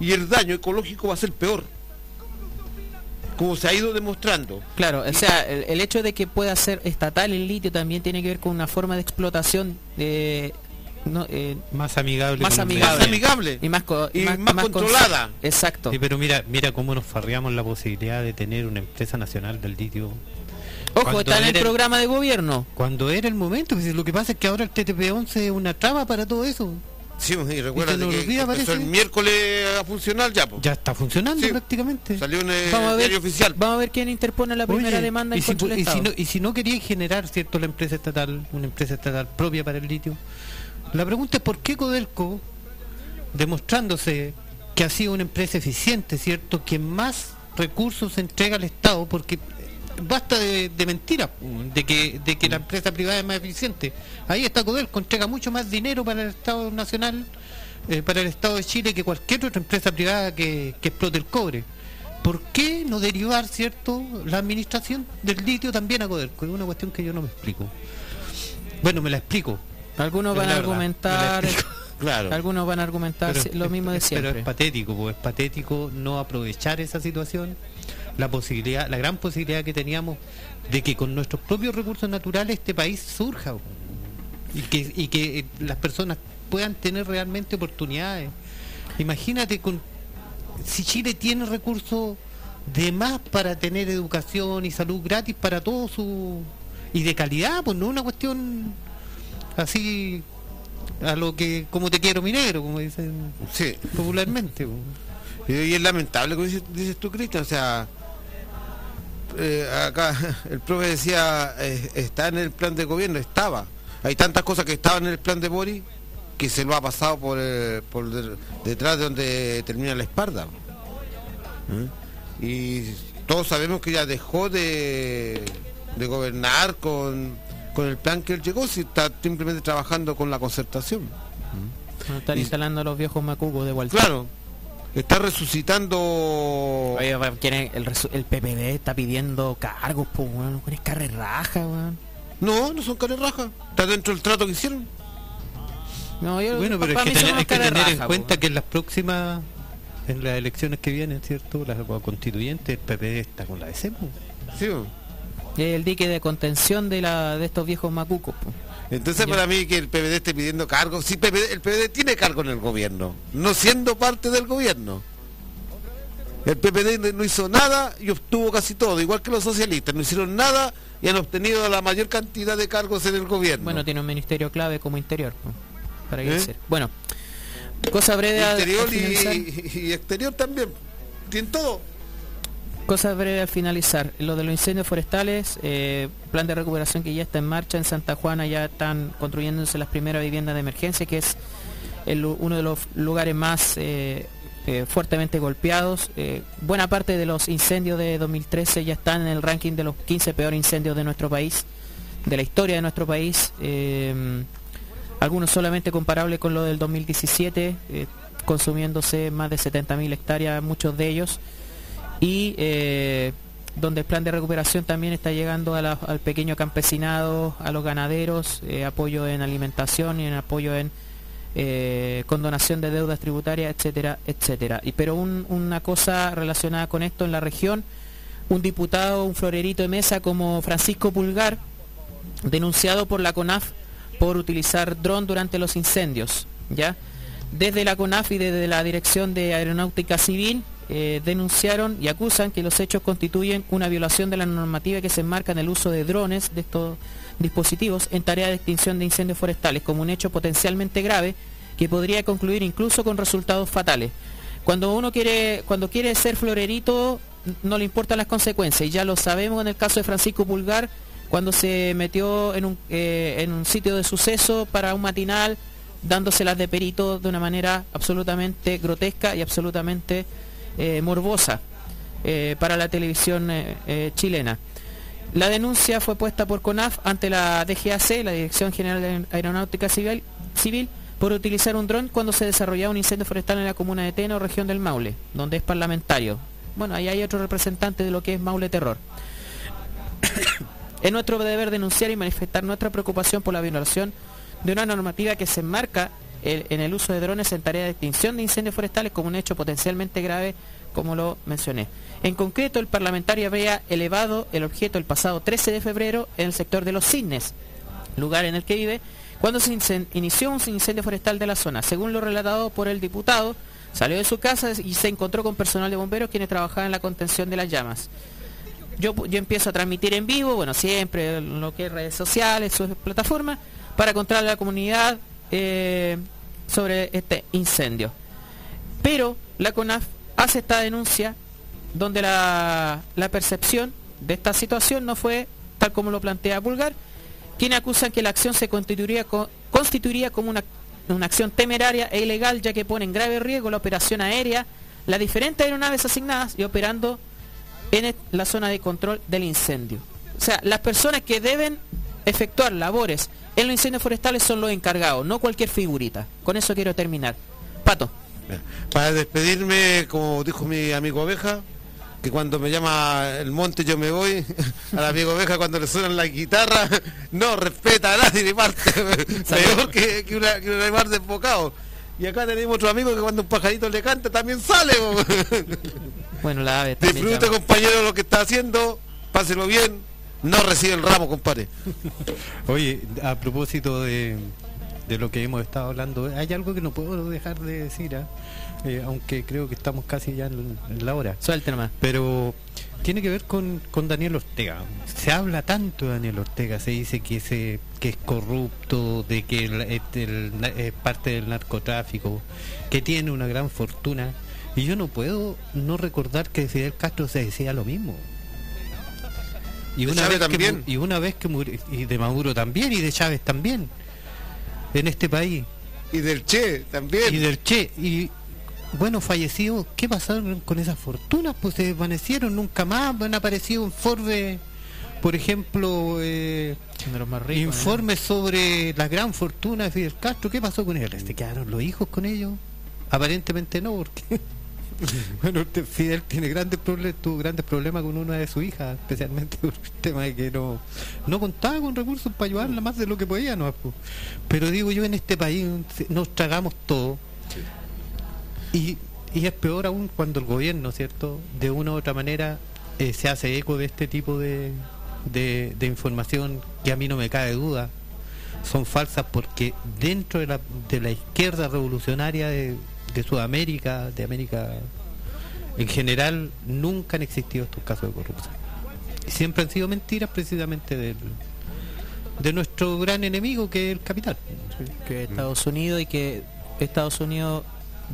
Y el daño ecológico va a ser peor. Como se ha ido demostrando. Claro, o sea, el, el hecho de que pueda ser estatal el litio también tiene que ver con una forma de explotación de no, eh, más amigable más amigable, ambiente. amigable. y más, co- Y más controlada. exacto Sí, pero mira, mira cómo nos farreamos la posibilidad de tener una empresa nacional del litio. ojo Cuando está en el el- programa de gobierno Cuando era el momento, pues, lo que pasa es que ahora el TTP-11 es una traba para todo eso. Sí, y recuerda que el miércoles a funcionar ya, po. Ya está funcionando Sí. prácticamente. Salió el vamos a ver diario oficial. vamos a ver quién interpone la primera Oye, demanda y en si, y si no, y si no querían generar cierto la empresa estatal, una empresa estatal propia para el litio, la pregunta es por qué Codelco, demostrándose que ha sido una empresa eficiente, cierto, que más recursos entrega al Estado, porque basta de, de mentiras, de que, de que la empresa privada es más eficiente. Ahí está Codelco, entrega mucho más dinero para el Estado Nacional, eh, para el Estado de Chile que cualquier otra empresa privada que, que explote el cobre. ¿Por qué no derivar, cierto, la administración del litio también a Codelco? Es una cuestión que yo no me explico. Bueno, me la explico. algunos van a argumentar. <laughs> Claro. algunos van a argumentar Pero lo mismo de siempre Pero es patético, pues, es patético no aprovechar esa situación, la posibilidad, la gran posibilidad que teníamos de que con nuestros propios recursos naturales este país surja y que, y que eh, las personas puedan tener realmente oportunidades. Imagínate con si Chile tiene recursos de más para tener educación y salud gratis para todos su y de calidad, pues no una cuestión así a lo que como te quiero mi negro, como dicen Sí. popularmente. pues. Y, y es lamentable, como dices, dices tú, Cristian, o sea, eh, acá <laughs> el profe decía, eh, está en el plan de gobierno, estaba. Hay tantas cosas que estaban en el plan de Boris que se lo ha pasado por, eh, por detrás de donde termina la espalda. ¿Mm? Y todos sabemos que ya dejó de, de gobernar con, con el plan que él llegó, si está simplemente trabajando con la concertación. Bueno, están y- instalando los viejos macucos de vuelta Claro, está resucitando... Oye, va, ¿quién es? el, resu- el PPD está pidiendo cargos, pues, weón. Es carre raja, weón. No, no son caras rajas. Está dentro del trato que hicieron. No, yo, Bueno, pero hay que tener, hay que tener en cuenta que en las próximas, en las elecciones que vienen, ¿cierto? Las constituyentes, el PP está con la DC. pues. Sí. Es el dique de contención de la de estos viejos macucos. pues. Entonces para mí que el PPD esté pidiendo cargo, sí, PPD el PPD tiene cargo en el gobierno, no siendo parte del gobierno. El PPD no- hizo nada y obtuvo casi todo, igual que los socialistas, no hicieron nada y han obtenido la mayor cantidad de cargos en el gobierno. Bueno, tiene un ministerio clave como interior. Para qué ¿Eh? decir. Bueno, cosa breve Interior y, y exterior también. Tienen todo. Cosa breve al finalizar. Lo de los incendios forestales, eh, plan de recuperación que ya está en marcha en Santa Juana, ya están construyéndose las primeras viviendas de emergencia, que es uno de los lugares más eh, eh, fuertemente golpeados. Buena parte de los incendios de 2013 ya están en el ranking de los 15 peores incendios de nuestro país, de la historia de nuestro país. Algunos solamente comparables con lo del 2017, eh, consumiéndose más de 70.000 hectáreas, muchos de ellos y eh, donde el plan de recuperación también está llegando al pequeño campesinado, a los ganaderos, eh, apoyo en alimentación y en apoyo en eh, condonación de deudas tributarias, etcétera, etcétera. Pero un- una cosa relacionada con esto en la región, un diputado, un florerito de mesa como Francisco Pulgar, denunciado por la CONAF por utilizar dron durante los incendios, ¿ya? Desde la CONAF y desde la Dirección de Aeronáutica Civil eh, denunciaron y acusan que los hechos constituyen una violación de la normativa que se enmarca en el uso de drones de estos dispositivos en tarea de extinción de incendios forestales como un hecho potencialmente grave que podría concluir incluso con resultados fatales. Cuando uno quiere, cuando quiere ser florerito, no le importan las consecuencias. Y ya lo sabemos en el caso de Francisco Pulgar, cuando se metió en un, eh, en un sitio de suceso para un matinal, dándoselas de perito de una manera absolutamente grotesca y absolutamente eh, morbosa eh, para la televisión eh, chilena. La denuncia fue puesta por CONAF ante la DGAC, la Dirección General de Aeronáutica Civil, Civil, por utilizar un dron cuando se desarrollaba un incendio forestal en la comuna de Teno, región del Maule, donde es parlamentario. Bueno, ahí hay otro representante de lo que es Maule Terror. <coughs> es nuestro deber denunciar y manifestar nuestra preocupación por la violación de una normativa que se enmarca en el uso de drones en tarea de extinción de incendios forestales como un hecho potencialmente grave, como lo mencioné. En concreto, el parlamentario había elevado el objeto el pasado 13 de febrero en el sector de los cisnes, lugar en el que vive, cuando se inició un incendio forestal de la zona. Según lo relatado por el diputado, salió de su casa y se encontró con personal de bomberos quienes trabajaban en la contención de las llamas. Yo, yo empiezo a transmitir en vivo, bueno, siempre lo que es redes sociales, sus plataformas, para contarle a la comunidad eh, sobre este incendio. Pero la CONAF hace esta denuncia donde la, percepción de esta situación no fue tal como lo plantea Pulgar, quienes acusan que la acción se constituiría, co- constituiría como una, una acción temeraria e ilegal ya que pone en grave riesgo la operación aérea, las diferentes aeronaves asignadas y operando en la zona de control del incendio. O sea, las personas que deben efectuar labores en los incendios forestales son los encargados, no cualquier figurita. Con eso quiero terminar. Pato. Para despedirme, como dijo mi amigo Oveja, que cuando me llama el monte yo me voy, <laughs> al amigo Oveja cuando le suenan la guitarra, <laughs> no respeta a nadie ni parte, <laughs> peor que, que, una, que un animal desbocado. Y acá tenemos otro amigo que cuando un pajarito le canta también sale. Bueno, la ave Disfrute compañero lo que está haciendo, páselo bien, no recibe el ramo, compadre. <laughs> Oye, a propósito de, de lo que hemos estado hablando, hay algo que no puedo dejar de decir, ¿ah? Eh, aunque creo que estamos casi ya en, en la hora. Suelte nomás. Pero tiene que ver con, con Daniel Ortega. Se habla tanto de Daniel Ortega, se dice que, se, que es corrupto, de que el- es, del- es parte del narcotráfico, que tiene una gran fortuna. Y yo no puedo no recordar que de Fidel Castro se decía lo mismo. Y De una, Chávez vez que, también. mu- y una vez que murió, y de Maduro también, y de Chávez también, en este país. Y del Che también. Y del Che. Y bueno, fallecidos, ¿qué pasaron con esas fortunas? Pues se desvanecieron nunca más, han aparecido en Forbes, por ejemplo, eh, De los más ricos, ¿no? informes sobre la gran fortuna de Fidel Castro. ¿Qué pasó con él? ¿Se quedaron los hijos con ellos? Aparentemente no, porque <laughs> bueno, Fidel tiene grandes problemas, tuvo grandes problemas con una de sus hijas, especialmente <laughs> por el tema de que no, no contaba con recursos para ayudarla más de lo que podía, ¿no? Pero digo yo, en este país nos tragamos todo. Y, y es peor aún cuando el gobierno, ¿cierto? De una u otra manera eh, se hace eco de este tipo de, de, información que a mí no me cabe duda. Son falsas porque dentro de la, de la izquierda revolucionaria de, de Sudamérica, de América en general, nunca han existido estos casos de corrupción. Y siempre han sido mentiras precisamente del, de nuestro gran enemigo que es el capital. que Estados Unidos y que Estados Unidos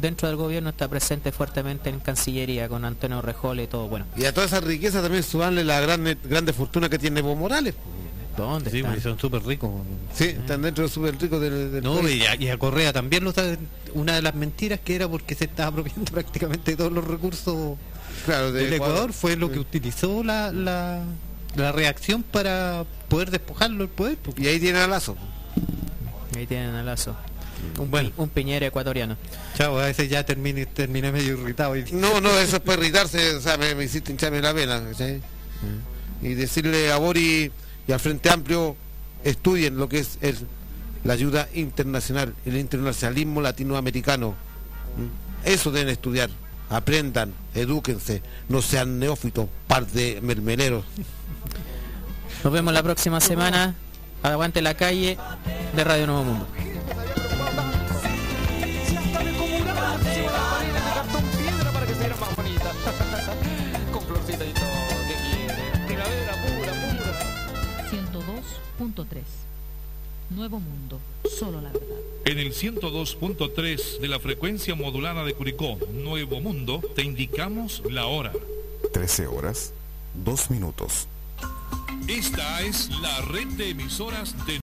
dentro del gobierno está presente fuertemente en Cancillería con Antonio Rejole y todo. Bueno, Y a toda esa riqueza también sumarle la gran, grande fortuna que tiene Evo Morales. ¿Dónde Sí, están? porque son súper ricos. Sí, están dentro de súper ricos del, del No, y a, y a Correa también lo sabe. Una de las mentiras que era porque se estaba apropiando <laughs> prácticamente todos los recursos Claro, de del Ecuador, Ecuador. fue lo que utilizó la, la, la reacción para poder despojarlo del poder. pues. Y ahí tiene a Lazo. Ahí tienen a Lazo. Un, Bueno. un piñero ecuatoriano. Chao, a veces ya terminé, terminé medio irritado. Y... No, no, <laughs> eso es para irritarse, o sea, me, me hiciste hincharme la vena. ¿cachai? Y decirle a Bori y al Frente Amplio, estudien lo que es la ayuda internacional, el internacionalismo latinoamericano. ¿Mm? Eso deben estudiar, aprendan, edúquense, no sean neófitos, par de mermeleros. Nos vemos la próxima semana. Aguante la calle de Radio Nuevo Mundo. 102.3 Nuevo Mundo, solo la verdad. En el 102.3 de la frecuencia modulada de Curicó, Nuevo Mundo, te indicamos la hora. 13 horas, 2 minutos. Esta es la red de emisoras de